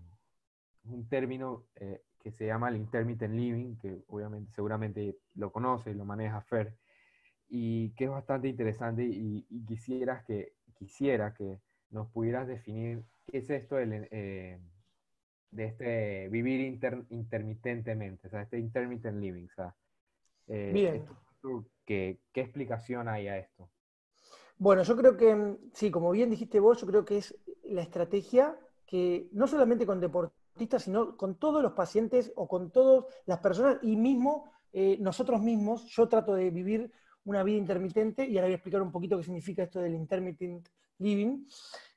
un término eh, que se llama el intermittent living, que obviamente seguramente lo conoce y lo maneja Fer, y que es bastante interesante y, quisieras que, quisiera que nos pudieras definir qué es esto eh, de este vivir intermitentemente, o sea, este intermittent living. O sea, eh, Bien. ¿qué, ¿Qué explicación hay a esto? Bueno, yo creo que, sí, como bien dijiste vos, yo creo que es la estrategia que no solamente con deportistas, sino con todos los pacientes o con todas las personas y mismo eh, nosotros mismos, yo trato de vivir una vida intermitente y ahora voy a explicar un poquito qué significa esto del intermittent living.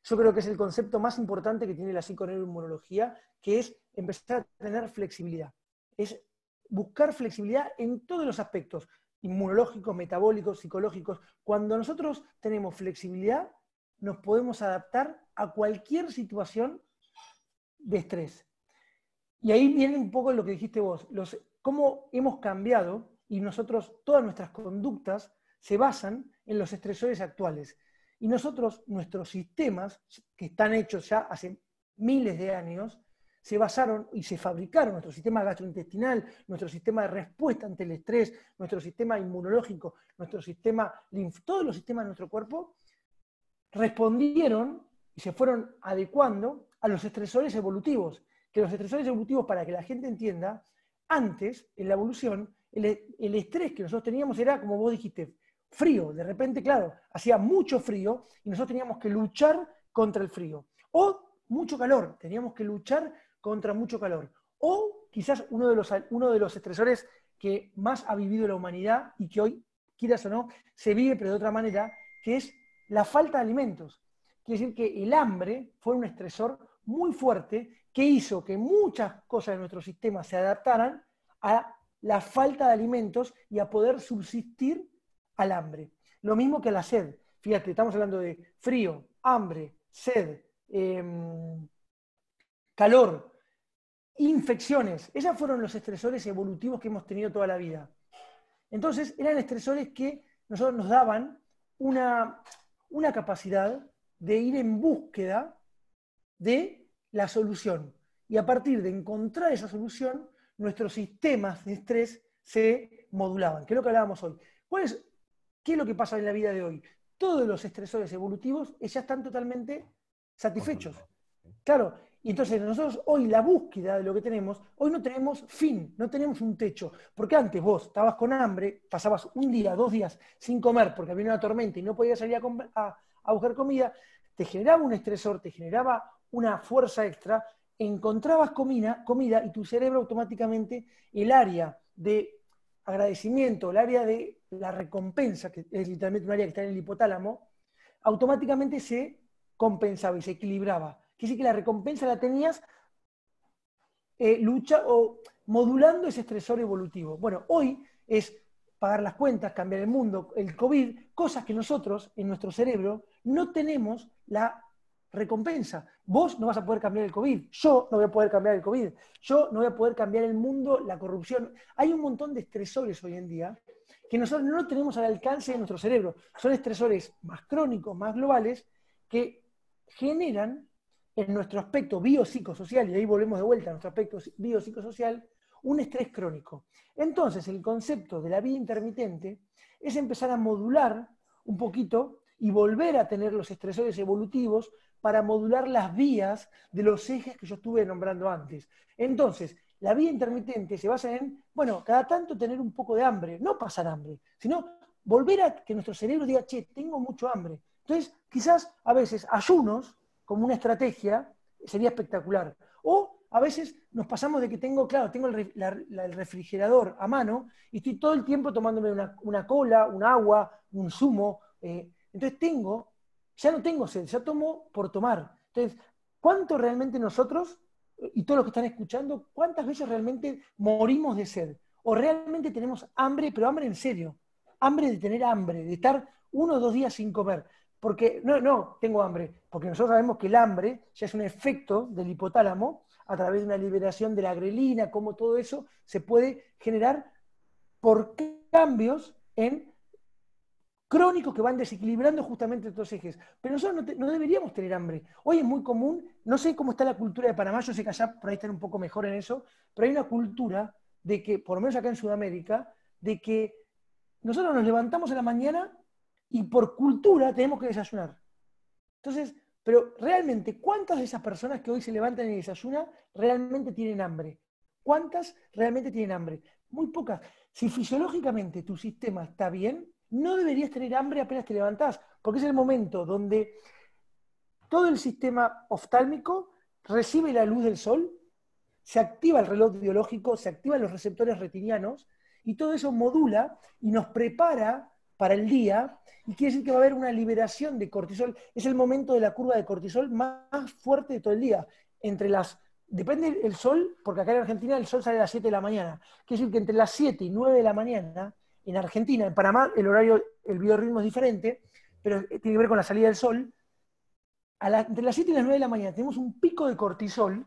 Yo creo que es el concepto más importante que tiene la psiconeuroinmunología, que es empezar a tener flexibilidad. Es buscar flexibilidad en todos los aspectos, inmunológicos, metabólicos, psicológicos. Cuando nosotros tenemos flexibilidad, nos podemos adaptar a cualquier situación de estrés. Y ahí viene un poco lo que dijiste vos, los, cómo hemos cambiado y nosotros, todas nuestras conductas se basan en los estresores actuales. Y nosotros, nuestros sistemas, que están hechos ya hace miles de años, se basaron y se fabricaron nuestro sistema gastrointestinal, nuestro sistema de respuesta ante el estrés, nuestro sistema inmunológico, nuestro sistema todos los sistemas de nuestro cuerpo respondieron y se fueron adecuando a los estresores evolutivos. Que los estresores evolutivos, para que la gente entienda, antes, en la evolución, el, estrés que nosotros teníamos era, como vos dijiste, frío. De repente, claro, hacía mucho frío y nosotros teníamos que luchar contra el frío. O mucho calor, teníamos que luchar contra mucho calor. O quizás uno de los, uno de los estresores que más ha vivido la humanidad y que hoy, quieras o no, se vive pero de otra manera, que es la falta de alimentos. Quiere decir que el hambre fue un estresor muy fuerte que hizo que muchas cosas de nuestro sistema se adaptaran a la falta de alimentos y a poder subsistir al hambre. Lo mismo que la sed. Fíjate, estamos hablando de frío, hambre, sed, em, calor, infecciones. Esos fueron los estresores evolutivos que hemos tenido toda la vida. Entonces, eran estresores que nosotros nos daban una, una capacidad de ir en búsqueda de la solución. Y a partir de encontrar esa solución, nuestros sistemas de estrés se modulaban, que es lo que hablábamos hoy. ¿Cuál es, ¿Qué es lo que pasa en la vida de hoy? Todos los estresores evolutivos ya están totalmente satisfechos. Claro, y entonces nosotros hoy la búsqueda de lo que tenemos, hoy no tenemos fin, no tenemos un techo. Porque antes vos estabas con hambre, pasabas un día, dos días sin comer porque había una tormenta y no podías salir a, buscar comida, te generaba un estresor, te generaba una fuerza extra, encontrabas comida, comida y tu cerebro automáticamente, el área de agradecimiento, el área de la recompensa, que es literalmente un área que está en el hipotálamo, automáticamente se compensaba y se equilibraba. Quiere decir que la recompensa la tenías eh, lucha o modulando ese estresor evolutivo. Bueno, hoy es pagar las cuentas, cambiar el mundo, el COVID, cosas que nosotros en nuestro cerebro no tenemos la recompensa. Vos no vas a poder cambiar el COVID, yo no voy a poder cambiar el COVID, yo no voy a poder cambiar el mundo, la corrupción. Hay un montón de estresores hoy en día que nosotros no tenemos al alcance de nuestro cerebro. Son estresores más crónicos, más globales, que generan en nuestro aspecto biopsicosocial, y ahí volvemos de vuelta a nuestro aspecto biopsicosocial, un estrés crónico. Entonces, el concepto de la vida intermitente es empezar a modular un poquito y volver a tener los estresores evolutivos para modular las vías de los ejes que yo estuve nombrando antes. Entonces, la vida intermitente se basa en, bueno, cada tanto tener un poco de hambre, no pasar hambre, sino volver a que nuestro cerebro diga, che, tengo mucho hambre. Entonces, quizás a veces ayunos, como una estrategia, sería espectacular. O a veces nos pasamos de que tengo, claro, tengo el, refrigerador a mano y estoy todo el tiempo tomándome una, cola, un agua, un zumo. Eh, entonces tengo, ya no tengo sed, ya tomo por tomar. Entonces, ¿cuánto realmente nosotros, y todos los que están escuchando, cuántas veces realmente morimos de sed? O realmente tenemos hambre, pero hambre en serio. Hambre de tener hambre, de estar uno o dos días sin comer. Porque, no, no, tengo hambre, porque nosotros sabemos que el hambre ya es un efecto del hipotálamo a través de una liberación de la grelina, cómo todo eso se puede generar por cambios en crónicos que van desequilibrando justamente estos ejes. Pero nosotros no, deberíamos tener hambre. Hoy es muy común, no sé cómo está la cultura de Panamá, yo sé que allá por ahí están un poco mejor en eso, pero hay una cultura de que, por lo menos acá en Sudamérica, de que nosotros nos levantamos en la mañana y por cultura tenemos que desayunar. Entonces, pero realmente, ¿cuántas de esas personas que hoy se levantan y desayunan realmente tienen hambre? ¿Cuántas realmente tienen hambre? Muy pocas. Si fisiológicamente tu sistema está bien, no deberías tener hambre apenas te levantás, porque es el momento donde todo el sistema oftálmico recibe la luz del sol, se activa el reloj biológico, se activan los receptores retinianos, y todo eso modula y nos prepara para el día, y quiere decir que va a haber una liberación de cortisol. Es el momento de la curva de cortisol más fuerte de todo el día. Entre las, depende del sol, porque acá en Argentina el sol sale a las 7 de la mañana. Quiere decir que entre las 7 y 9 de la mañana, en Argentina, en Panamá, el horario, el biorritmo es diferente, pero tiene que ver con la salida del sol. entre las 7 y las 9 de la mañana tenemos un pico de cortisol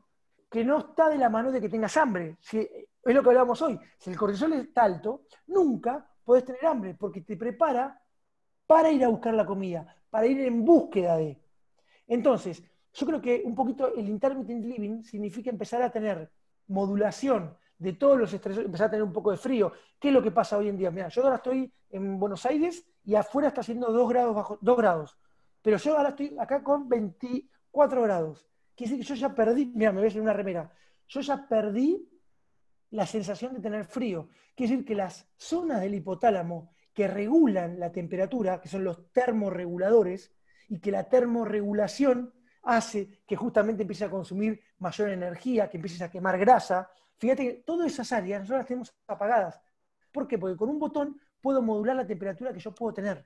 que no está de la mano de que tengas hambre. Si, es lo que hablábamos hoy. Si el cortisol está alto, nunca podés tener hambre, porque te prepara para ir a buscar la comida, para ir en búsqueda de. Entonces, yo creo que un poquito el intermittent living significa empezar a tener modulación de todos los estresores, empezar a tener un poco de frío. ¿Qué es lo que pasa hoy en día? Mira, yo ahora estoy en Buenos Aires y afuera está haciendo 2 grados bajo 2 grados. Pero yo ahora estoy acá con 24 grados. Quiere decir que yo ya perdí, mira, me ves en una remera. Yo ya perdí la sensación de tener frío. Quiere decir que las zonas del hipotálamo que regulan la temperatura, que son los termorreguladores, y que la termorregulación hace que justamente empiece a consumir mayor energía, que empieces a quemar grasa. Fíjate que todas esas áreas nosotros las tenemos apagadas. ¿Por qué? Porque con un botón puedo modular la temperatura que yo puedo tener.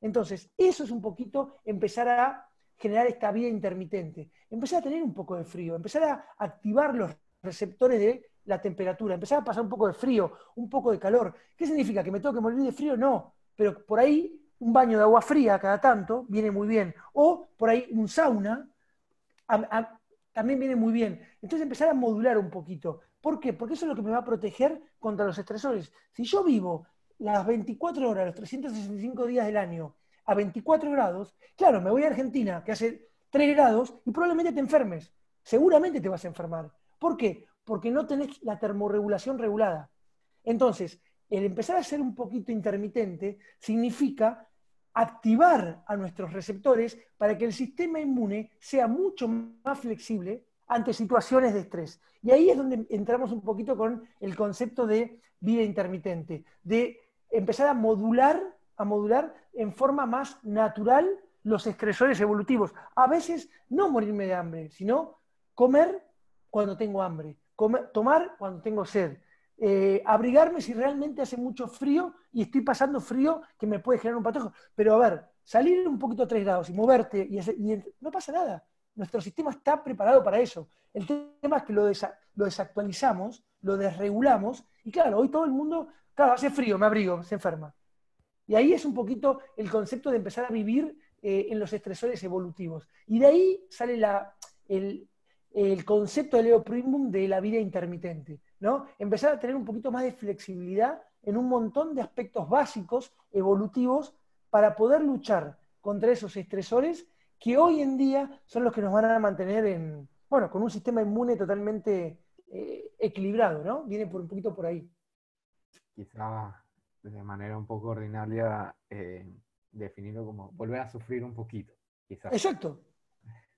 Entonces, eso es un poquito empezar a generar esta vida intermitente. Empezar a tener un poco de frío, empezar a activar los receptores de la temperatura, empezar a pasar un poco de frío, un poco de calor. ¿Qué significa? ¿Que me tengo que morir de frío? No, pero por ahí un baño de agua fría cada tanto viene muy bien. O por ahí un sauna también viene muy bien. Entonces empezar a modular un poquito. ¿Por qué? Porque eso es lo que me va a proteger contra los estresores. Si yo vivo las 24 horas, los 365 días del año a 24 grados, claro, me voy a Argentina, que hace 3 grados, y probablemente te enfermes. Seguramente te vas a enfermar. ¿Por qué? porque no tenés la termorregulación regulada. Entonces, el empezar a ser un poquito intermitente significa activar a nuestros receptores para que el sistema inmune sea mucho más flexible ante situaciones de estrés. Y ahí es donde entramos un poquito con el concepto de vida intermitente, de empezar a modular, a modular en forma más natural los estresores evolutivos. A veces no morirme de hambre, sino comer cuando tengo hambre, tomar cuando tengo sed, eh, abrigarme si realmente hace mucho frío y estoy pasando frío que me puede generar un patojo. Pero a ver, salir un poquito a 3 grados y moverte y, no pasa nada. Nuestro sistema está preparado para eso. El tema es que lo, desactualizamos, lo desregulamos y claro, hoy todo el mundo, claro, hace frío, me abrigo, se enferma. Y ahí es un poquito el concepto de empezar a vivir eh, en los estresores evolutivos. Y de ahí sale la, el, el concepto de Leo Primum de la vida intermitente, ¿no? Empezar a tener un poquito más de flexibilidad en un montón de aspectos básicos, evolutivos, para poder luchar contra esos estresores que hoy en día son los que nos van a mantener en, bueno, con un sistema inmune totalmente eh, equilibrado, ¿no? Viene por un poquito por ahí. Quizá de manera un poco ordinaria eh, definirlo como volver a sufrir un poquito, quizás. Exacto,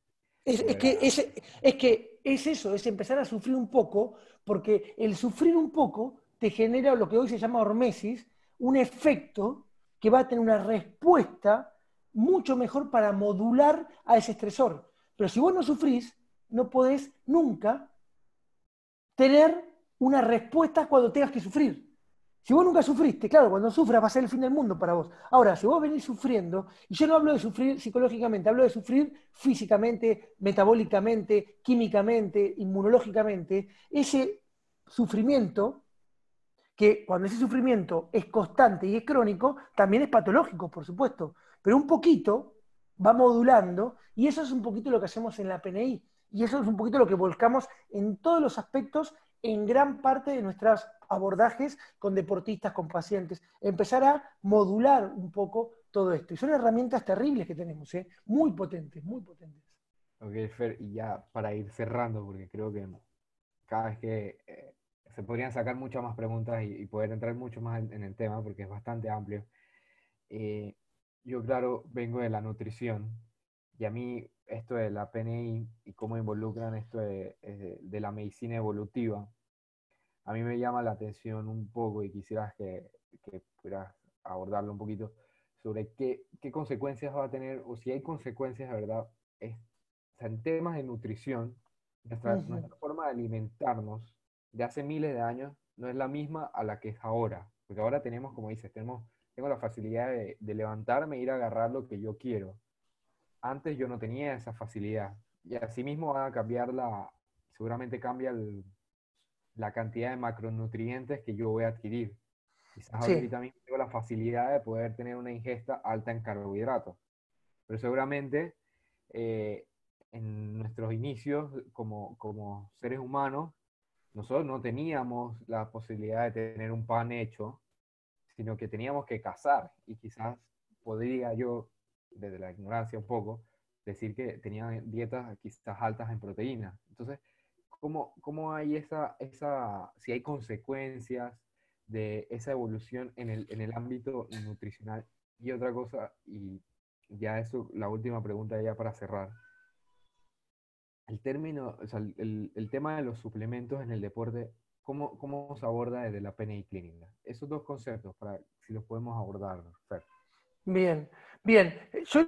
es, que, es, que es eso, es empezar a sufrir un poco, porque el sufrir un poco te genera lo que hoy se llama hormesis, un efecto que va a tener una respuesta mucho mejor para modular a ese estresor. Pero si vos no sufrís, no podés nunca tener una respuesta cuando tengas que sufrir. Si vos nunca sufriste, claro, cuando sufras va a ser el fin del mundo para vos. Ahora, si vos venís sufriendo, y yo no hablo de sufrir psicológicamente, hablo de sufrir físicamente, metabólicamente, químicamente, inmunológicamente, ese sufrimiento, que cuando ese sufrimiento es constante y es crónico, también es patológico, por supuesto, pero un poquito va modulando, y eso es un poquito lo que hacemos en la PNI, y eso es un poquito lo que volcamos en todos los aspectos en gran parte de nuestros abordajes con deportistas, con pacientes, empezar a modular un poco todo esto. Y son herramientas terribles que tenemos, ¿eh? muy potentes, muy potentes. Ok, Fer, y ya para ir cerrando, porque creo que cada vez que eh, se podrían sacar muchas más preguntas y, poder entrar mucho más en, el tema, porque es bastante amplio. Eh, yo, claro, vengo de la nutrición y a mí esto de la PNI y cómo involucran esto de, de, la medicina evolutiva, a mí me llama la atención un poco y quisieras que, que pudieras abordarlo un poquito sobre qué, qué, consecuencias va a tener o si hay consecuencias de verdad es, en temas de nutrición, nuestra, nuestra, forma de alimentarnos de hace miles de años no es la misma a la que es ahora, porque ahora tenemos, como dices, tenemos, tengo la facilidad de, de levantarme e ir a agarrar lo que yo quiero antes yo no tenía esa facilidad. Y asimismo va a cambiar la, seguramente cambia la cantidad de macronutrientes que yo voy a adquirir. Quizás ahorita también tengo la facilidad de poder tener una ingesta alta en carbohidratos. Pero seguramente eh, en nuestros inicios como, como seres humanos, nosotros no teníamos la posibilidad de tener un pan hecho, sino que teníamos que cazar. Y quizás podría yo desde la ignorancia un poco, decir que tenían dietas quizás altas en proteínas. Entonces, ¿cómo, cómo hay esa, esa, si hay consecuencias de esa evolución en el, en el ámbito nutricional? Y otra cosa, y ya eso, la última pregunta ya para cerrar. El término, o sea, el, el tema de los suplementos en el deporte, ¿cómo, ¿cómo se aborda desde la PNI clínica? Esos dos conceptos, para si los podemos abordar, Fer. Bien, bien. Yo,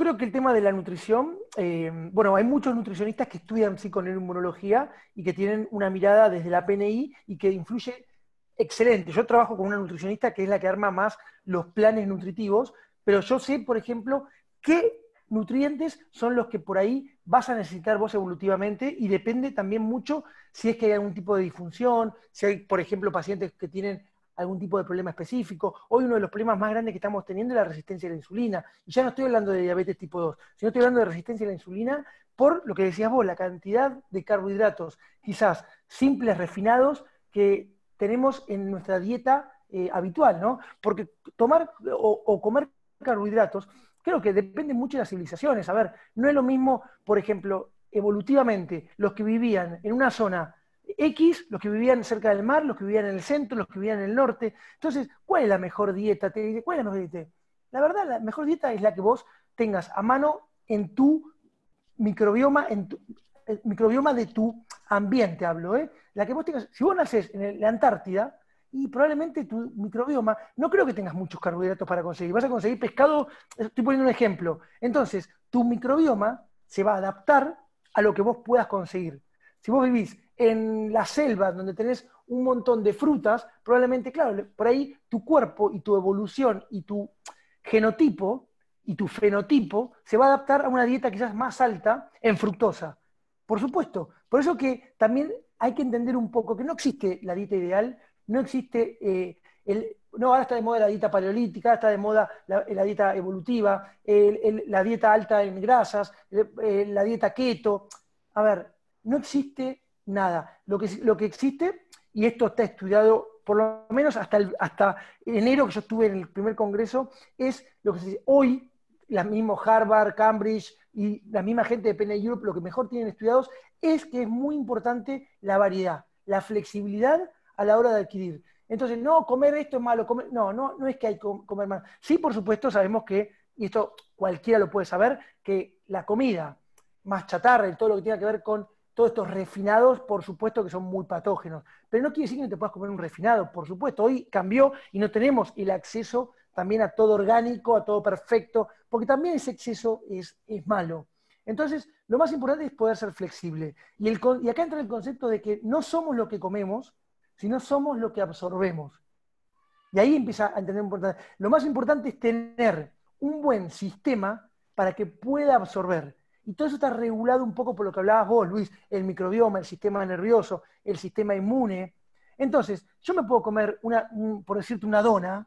creo que el tema de la nutrición, eh, bueno, hay muchos nutricionistas que estudian psiconeuroinmunología y que tienen una mirada desde la PNI y que influye excelente. Yo trabajo con una nutricionista que es la que arma más los planes nutritivos, pero yo sé, por ejemplo, qué nutrientes son los que por ahí vas a necesitar vos evolutivamente y depende también mucho si es que hay algún tipo de disfunción, si hay, por ejemplo, pacientes que tienen algún tipo de problema específico. Hoy uno de los problemas más grandes que estamos teniendo es la resistencia a la insulina. Y ya no estoy hablando de diabetes tipo 2, sino estoy hablando de resistencia a la insulina por lo que decías vos, la cantidad de carbohidratos, quizás simples, refinados, que tenemos en nuestra dieta eh, habitual, ¿no? Porque tomar o, comer carbohidratos, creo que depende mucho de las civilizaciones. A ver, no es lo mismo, por ejemplo, evolutivamente, los que vivían en una zona X, los que vivían cerca del mar, los que vivían en el centro, los que vivían en el norte. Entonces, ¿cuál es la mejor dieta? Te ¿cuál es la mejor dieta? La verdad, la mejor dieta es la que vos tengas a mano en tu microbioma, en tu, microbioma de tu ambiente, hablo, ¿eh? La que vos tengas, si vos naces en la Antártida, y probablemente tu microbioma, no creo que tengas muchos carbohidratos para conseguir, vas a conseguir pescado, estoy poniendo un ejemplo. Entonces, tu microbioma se va a adaptar a lo que vos puedas conseguir. Si vos vivís en la selva donde tenés un montón de frutas, probablemente, claro, por ahí tu cuerpo y tu evolución y tu genotipo y tu fenotipo se va a adaptar a una dieta quizás más alta en fructosa. Por supuesto. Por eso que también hay que entender un poco que no existe la dieta ideal, no existe eh, el, no, ahora está de moda la dieta paleolítica, está de moda la, dieta evolutiva, la dieta alta en grasas, la dieta keto. A ver, no existe nada. Lo que, lo que existe, y esto está estudiado por lo menos hasta, hasta enero que yo estuve en el primer congreso, es lo que se dice, hoy, las mismos Harvard, Cambridge y la misma gente de PNI Europe, lo que mejor tienen estudiados es que es muy importante la variedad, la flexibilidad a la hora de adquirir. Entonces, no, comer esto es malo, comer, no, no, no es que hay que comer mal. Sí, por supuesto, sabemos que, y esto cualquiera lo puede saber, que la comida más chatarra y todo lo que tiene que ver con todos estos refinados, por supuesto que son muy patógenos. Pero no quiere decir que no te puedas comer un refinado, por supuesto. Hoy cambió y no tenemos el acceso también a todo orgánico, a todo perfecto, porque también ese exceso es, es malo. Entonces, lo más importante es poder ser flexible. Y, el, y acá entra el concepto de que no somos lo que comemos, sino somos lo que absorbemos. Y ahí empieza a entender importante. Lo más importante es tener un buen sistema para que pueda absorber. Y todo eso está regulado un poco por lo que hablabas vos, Luis, el microbioma, el sistema nervioso, el sistema inmune. Entonces, yo me puedo comer, una, por decirte, una dona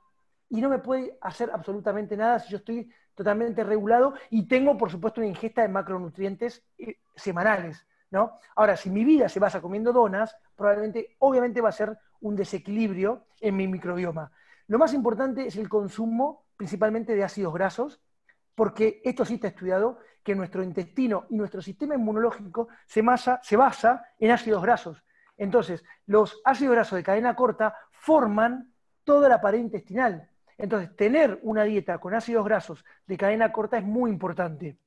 y no me puede hacer absolutamente nada si yo estoy totalmente regulado y tengo, por supuesto, una ingesta de macronutrientes eh, semanales. ¿No? Ahora, si mi vida se basa comiendo donas, probablemente, obviamente va a ser un desequilibrio en mi microbioma. Lo más importante es el consumo principalmente de ácidos grasos, porque esto sí está estudiado, que nuestro intestino y nuestro sistema inmunológico se, se basa en ácidos grasos. Entonces, los ácidos grasos de cadena corta forman toda la pared intestinal. Entonces, tener una dieta con ácidos grasos de cadena corta es muy importante.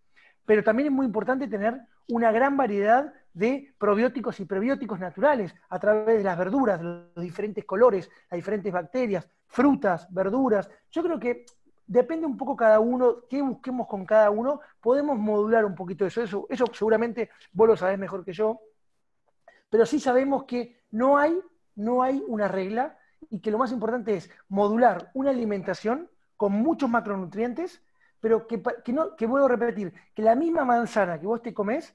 Pero también es muy importante tener una gran variedad de probióticos y prebióticos naturales a través de las verduras, los diferentes colores, las diferentes bacterias, frutas, verduras. Yo creo que depende un poco cada uno, qué busquemos con cada uno, podemos modular un poquito eso. Eso, eso seguramente vos lo sabés mejor que yo, pero sí sabemos que no hay, no hay una regla y que lo más importante es modular una alimentación con muchos macronutrientes, pero que, que, no, que vuelvo a repetir, que la misma manzana que vos te comes,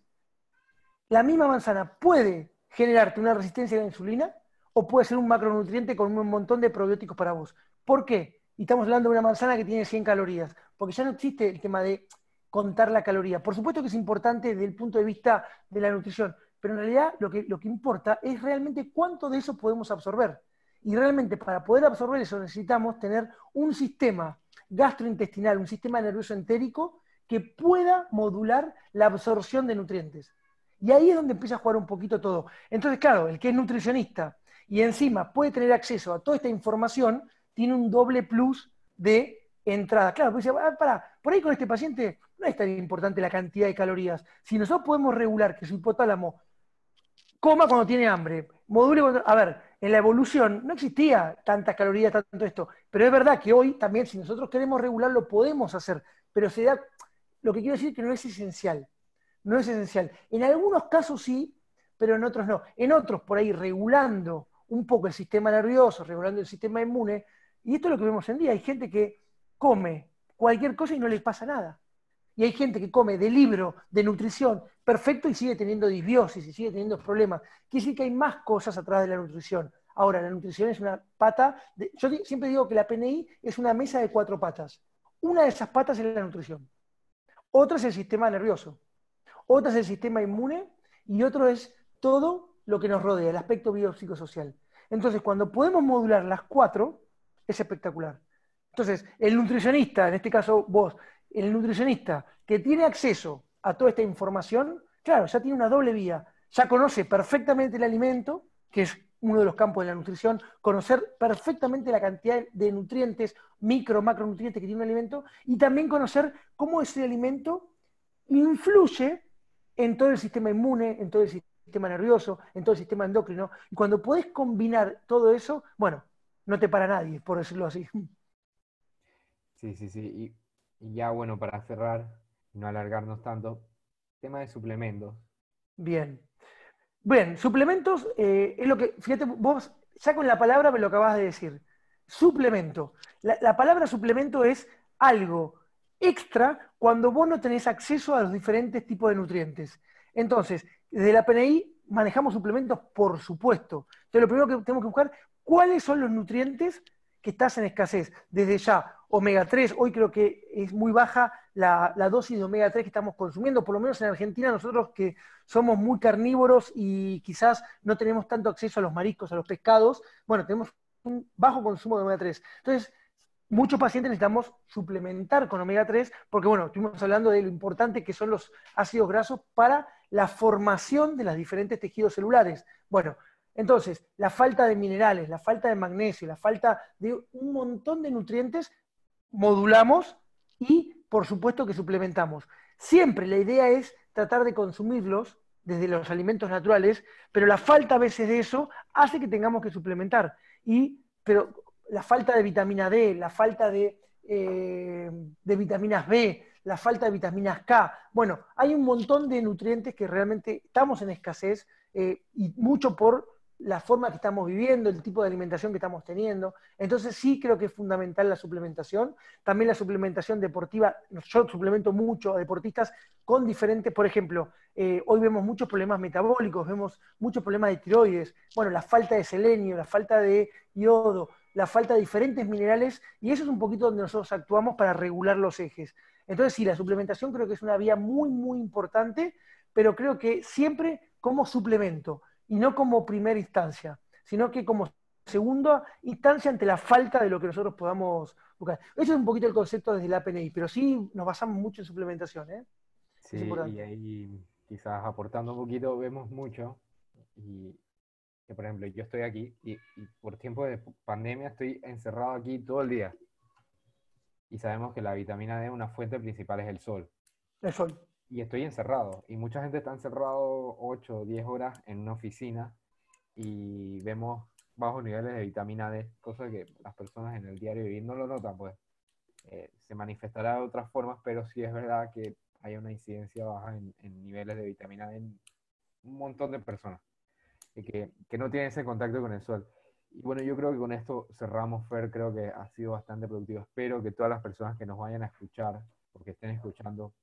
la misma manzana puede generarte una resistencia a la insulina o puede ser un macronutriente con un montón de probióticos para vos. ¿Por qué? y estamos hablando de una manzana que tiene 100 calorías, porque ya no existe el tema de contar la caloría. Por supuesto que es importante desde el punto de vista de la nutrición, pero en realidad lo que, lo que importa es realmente cuánto de eso podemos absorber. Y realmente para poder absorber eso necesitamos tener un sistema gastrointestinal, un sistema nervioso entérico que pueda modular la absorción de nutrientes. Y ahí es donde empieza a jugar un poquito todo. Entonces, claro, el que es nutricionista y encima puede tener acceso a toda esta información, tiene un doble plus de entrada. Claro, pues dice, ah, para, por ahí con este paciente no es tan importante la cantidad de calorías. Si nosotros podemos regular que su hipotálamo coma cuando tiene hambre, module cuando... A ver, en la evolución no existía tantas calorías, tanto esto, pero es verdad que hoy también, si nosotros queremos regular, lo podemos hacer, pero se da... Lo que quiero decir es que no es esencial. No es esencial. En algunos casos sí, pero en otros no. En otros, por ahí, regulando un poco el sistema nervioso, regulando el sistema inmune, y esto es lo que vemos en día. Hay gente que come cualquier cosa y no le pasa nada. Y hay gente que come de libro, de nutrición, perfecto y sigue teniendo disbiosis y sigue teniendo problemas. Quiere decir que hay más cosas atrás de la nutrición. Ahora, la nutrición es una pata, yo siempre digo que la PNI es una mesa de cuatro patas. Una de esas patas es la nutrición. Otra es el sistema nervioso. Otra es el sistema inmune y otro es todo lo que nos rodea, el aspecto biopsicosocial. Entonces, cuando podemos modular las cuatro, es espectacular. Entonces, el nutricionista, en este caso vos, el nutricionista que tiene acceso a toda esta información, claro, ya tiene una doble vía, ya conoce perfectamente el alimento, que es uno de los campos de la nutrición, conocer perfectamente la cantidad de nutrientes, micro, macronutrientes que tiene un alimento, y también conocer cómo ese alimento influye en todo el sistema inmune, en todo el sistema nervioso, en todo el sistema endocrino. Y cuando podés combinar todo eso, bueno, no te para nadie, por decirlo así. Sí, sí, sí. Ya bueno, para cerrar, no alargarnos tanto, tema de suplementos. Bien. Bien, suplementos eh, es lo que, fíjate, vos ya con la palabra me lo acabas de decir. Suplemento. La, palabra suplemento es algo extra cuando vos no tenés acceso a los diferentes tipos de nutrientes. Entonces, desde la PNI manejamos suplementos, por supuesto. Entonces, lo primero que tenemos que buscar, ¿cuáles son los nutrientes que estás en escasez? Desde ya, omega 3, hoy creo que es muy baja la, la, dosis de omega 3 que estamos consumiendo, por lo menos en Argentina, nosotros que somos muy carnívoros y quizás no tenemos tanto acceso a los mariscos, a los pescados, bueno, tenemos un bajo consumo de omega 3. Entonces, muchos pacientes necesitamos suplementar con omega 3 porque, bueno, estuvimos hablando de lo importante que son los ácidos grasos para la formación de los diferentes tejidos celulares. Bueno, entonces, la falta de minerales, la falta de magnesio, la falta de un montón de nutrientes, modulamos y, por supuesto, que suplementamos. Siempre la idea es tratar de consumirlos desde los alimentos naturales, pero la falta a veces de eso hace que tengamos que suplementar. Y, pero la falta de vitamina D, la falta de, eh, de vitaminas B, la falta de vitaminas K, bueno, hay un montón de nutrientes que realmente estamos en escasez eh, y mucho por la forma que estamos viviendo, el tipo de alimentación que estamos teniendo. Entonces sí creo que es fundamental la suplementación. También la suplementación deportiva, yo suplemento mucho a deportistas con diferentes, por ejemplo, eh, hoy vemos muchos problemas metabólicos, vemos muchos problemas de tiroides, bueno, la falta de selenio, la falta de yodo, la falta de diferentes minerales, y eso es un poquito donde nosotros actuamos para regular los ejes. Entonces sí, la suplementación creo que es una vía muy, muy importante, pero creo que siempre como suplemento y no como primera instancia, sino que como segunda instancia ante la falta de lo que nosotros podamos buscar. Eso es un poquito el concepto desde la PNI, pero sí nos basamos mucho en suplementación. ¿eh? Sí, y ahí quizás aportando un poquito vemos mucho, y que por ejemplo yo estoy aquí y, y por tiempo de pandemia estoy encerrado aquí todo el día. Y sabemos que la vitamina D, una fuente principal es el sol. El sol y estoy encerrado. Y mucha gente está encerrado 8 o 10 horas en una oficina y vemos bajos niveles de vitamina D, cosa que las personas en el diario vivir no lo notan, pues eh, se manifestará de otras formas, pero sí es verdad que hay una incidencia baja en, niveles de vitamina D en un montón de personas que, que no tienen ese contacto con el sol. Y bueno, yo creo que con esto cerramos, Fer, creo que ha sido bastante productivo. Espero que todas las personas que nos vayan a escuchar, porque estén escuchando,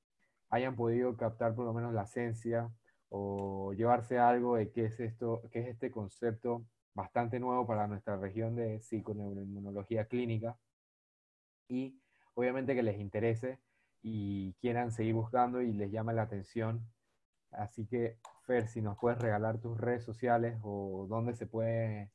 hayan podido captar por lo menos la esencia o llevarse algo de qué es esto, qué es este concepto bastante nuevo para nuestra región de psiconeuroinmunología clínica y obviamente que les interese y quieran seguir buscando y les llame la atención. Así que, Fer, si nos puedes regalar tus redes sociales o dónde se puede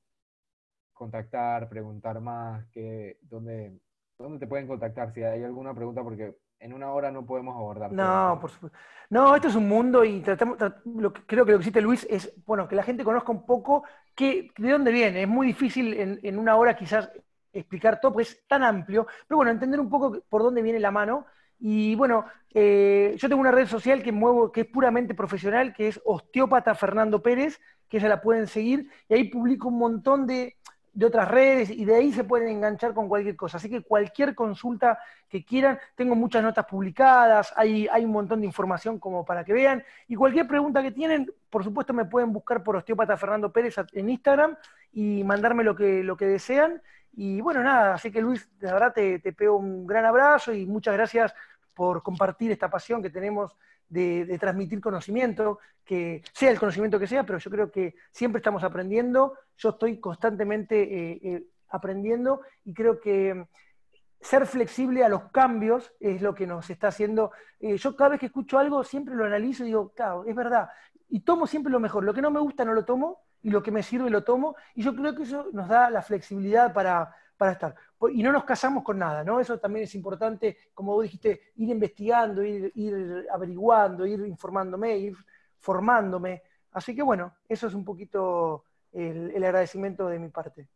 contactar, preguntar más, que, dónde, dónde te pueden contactar, si hay alguna pregunta, porque en una hora no podemos abordar. No, por supuesto. No, esto es un mundo y tratamos, lo que, creo que lo que existe Luis es, bueno, que la gente conozca un poco qué, de dónde viene. Es muy difícil en, una hora quizás explicar todo, porque es tan amplio, pero bueno, entender un poco por dónde viene la mano. Y bueno, eh, yo tengo una red social que muevo, que es puramente profesional, que es Osteópata Fernando Pérez, que se la pueden seguir, y ahí publico un montón de, de otras redes y de ahí se pueden enganchar con cualquier cosa. Así que cualquier consulta que quieran, tengo muchas notas publicadas, hay, hay un montón de información como para que vean. Y cualquier pregunta que tienen, por supuesto me pueden buscar por Osteópata Fernando Pérez en Instagram y mandarme lo que, lo que desean. Y bueno, nada, así que Luis, de verdad te, te pego un gran abrazo y muchas gracias por compartir esta pasión que tenemos de, transmitir conocimiento, que sea el conocimiento que sea, pero yo creo que siempre estamos aprendiendo, yo estoy constantemente eh, eh, aprendiendo y creo que ser flexible a los cambios es lo que nos está haciendo. Eh, yo cada vez que escucho algo siempre lo analizo y digo, claro, es verdad, y tomo siempre lo mejor, lo que no me gusta no lo tomo y lo que me sirve lo tomo, y yo creo que eso nos da la flexibilidad para, para estar. Y no nos casamos con nada, ¿no? Eso también es importante, como vos dijiste, ir investigando, ir, averiguando, ir informándome, ir formándome. Así que bueno, eso es un poquito el, agradecimiento de mi parte.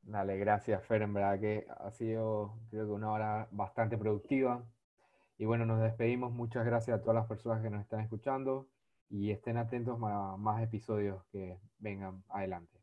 Dale, gracias Fer, en verdad que ha sido creo que una hora bastante productiva. Y bueno, nos despedimos. Muchas gracias a todas las personas que nos están escuchando y estén atentos a más episodios que vengan adelante.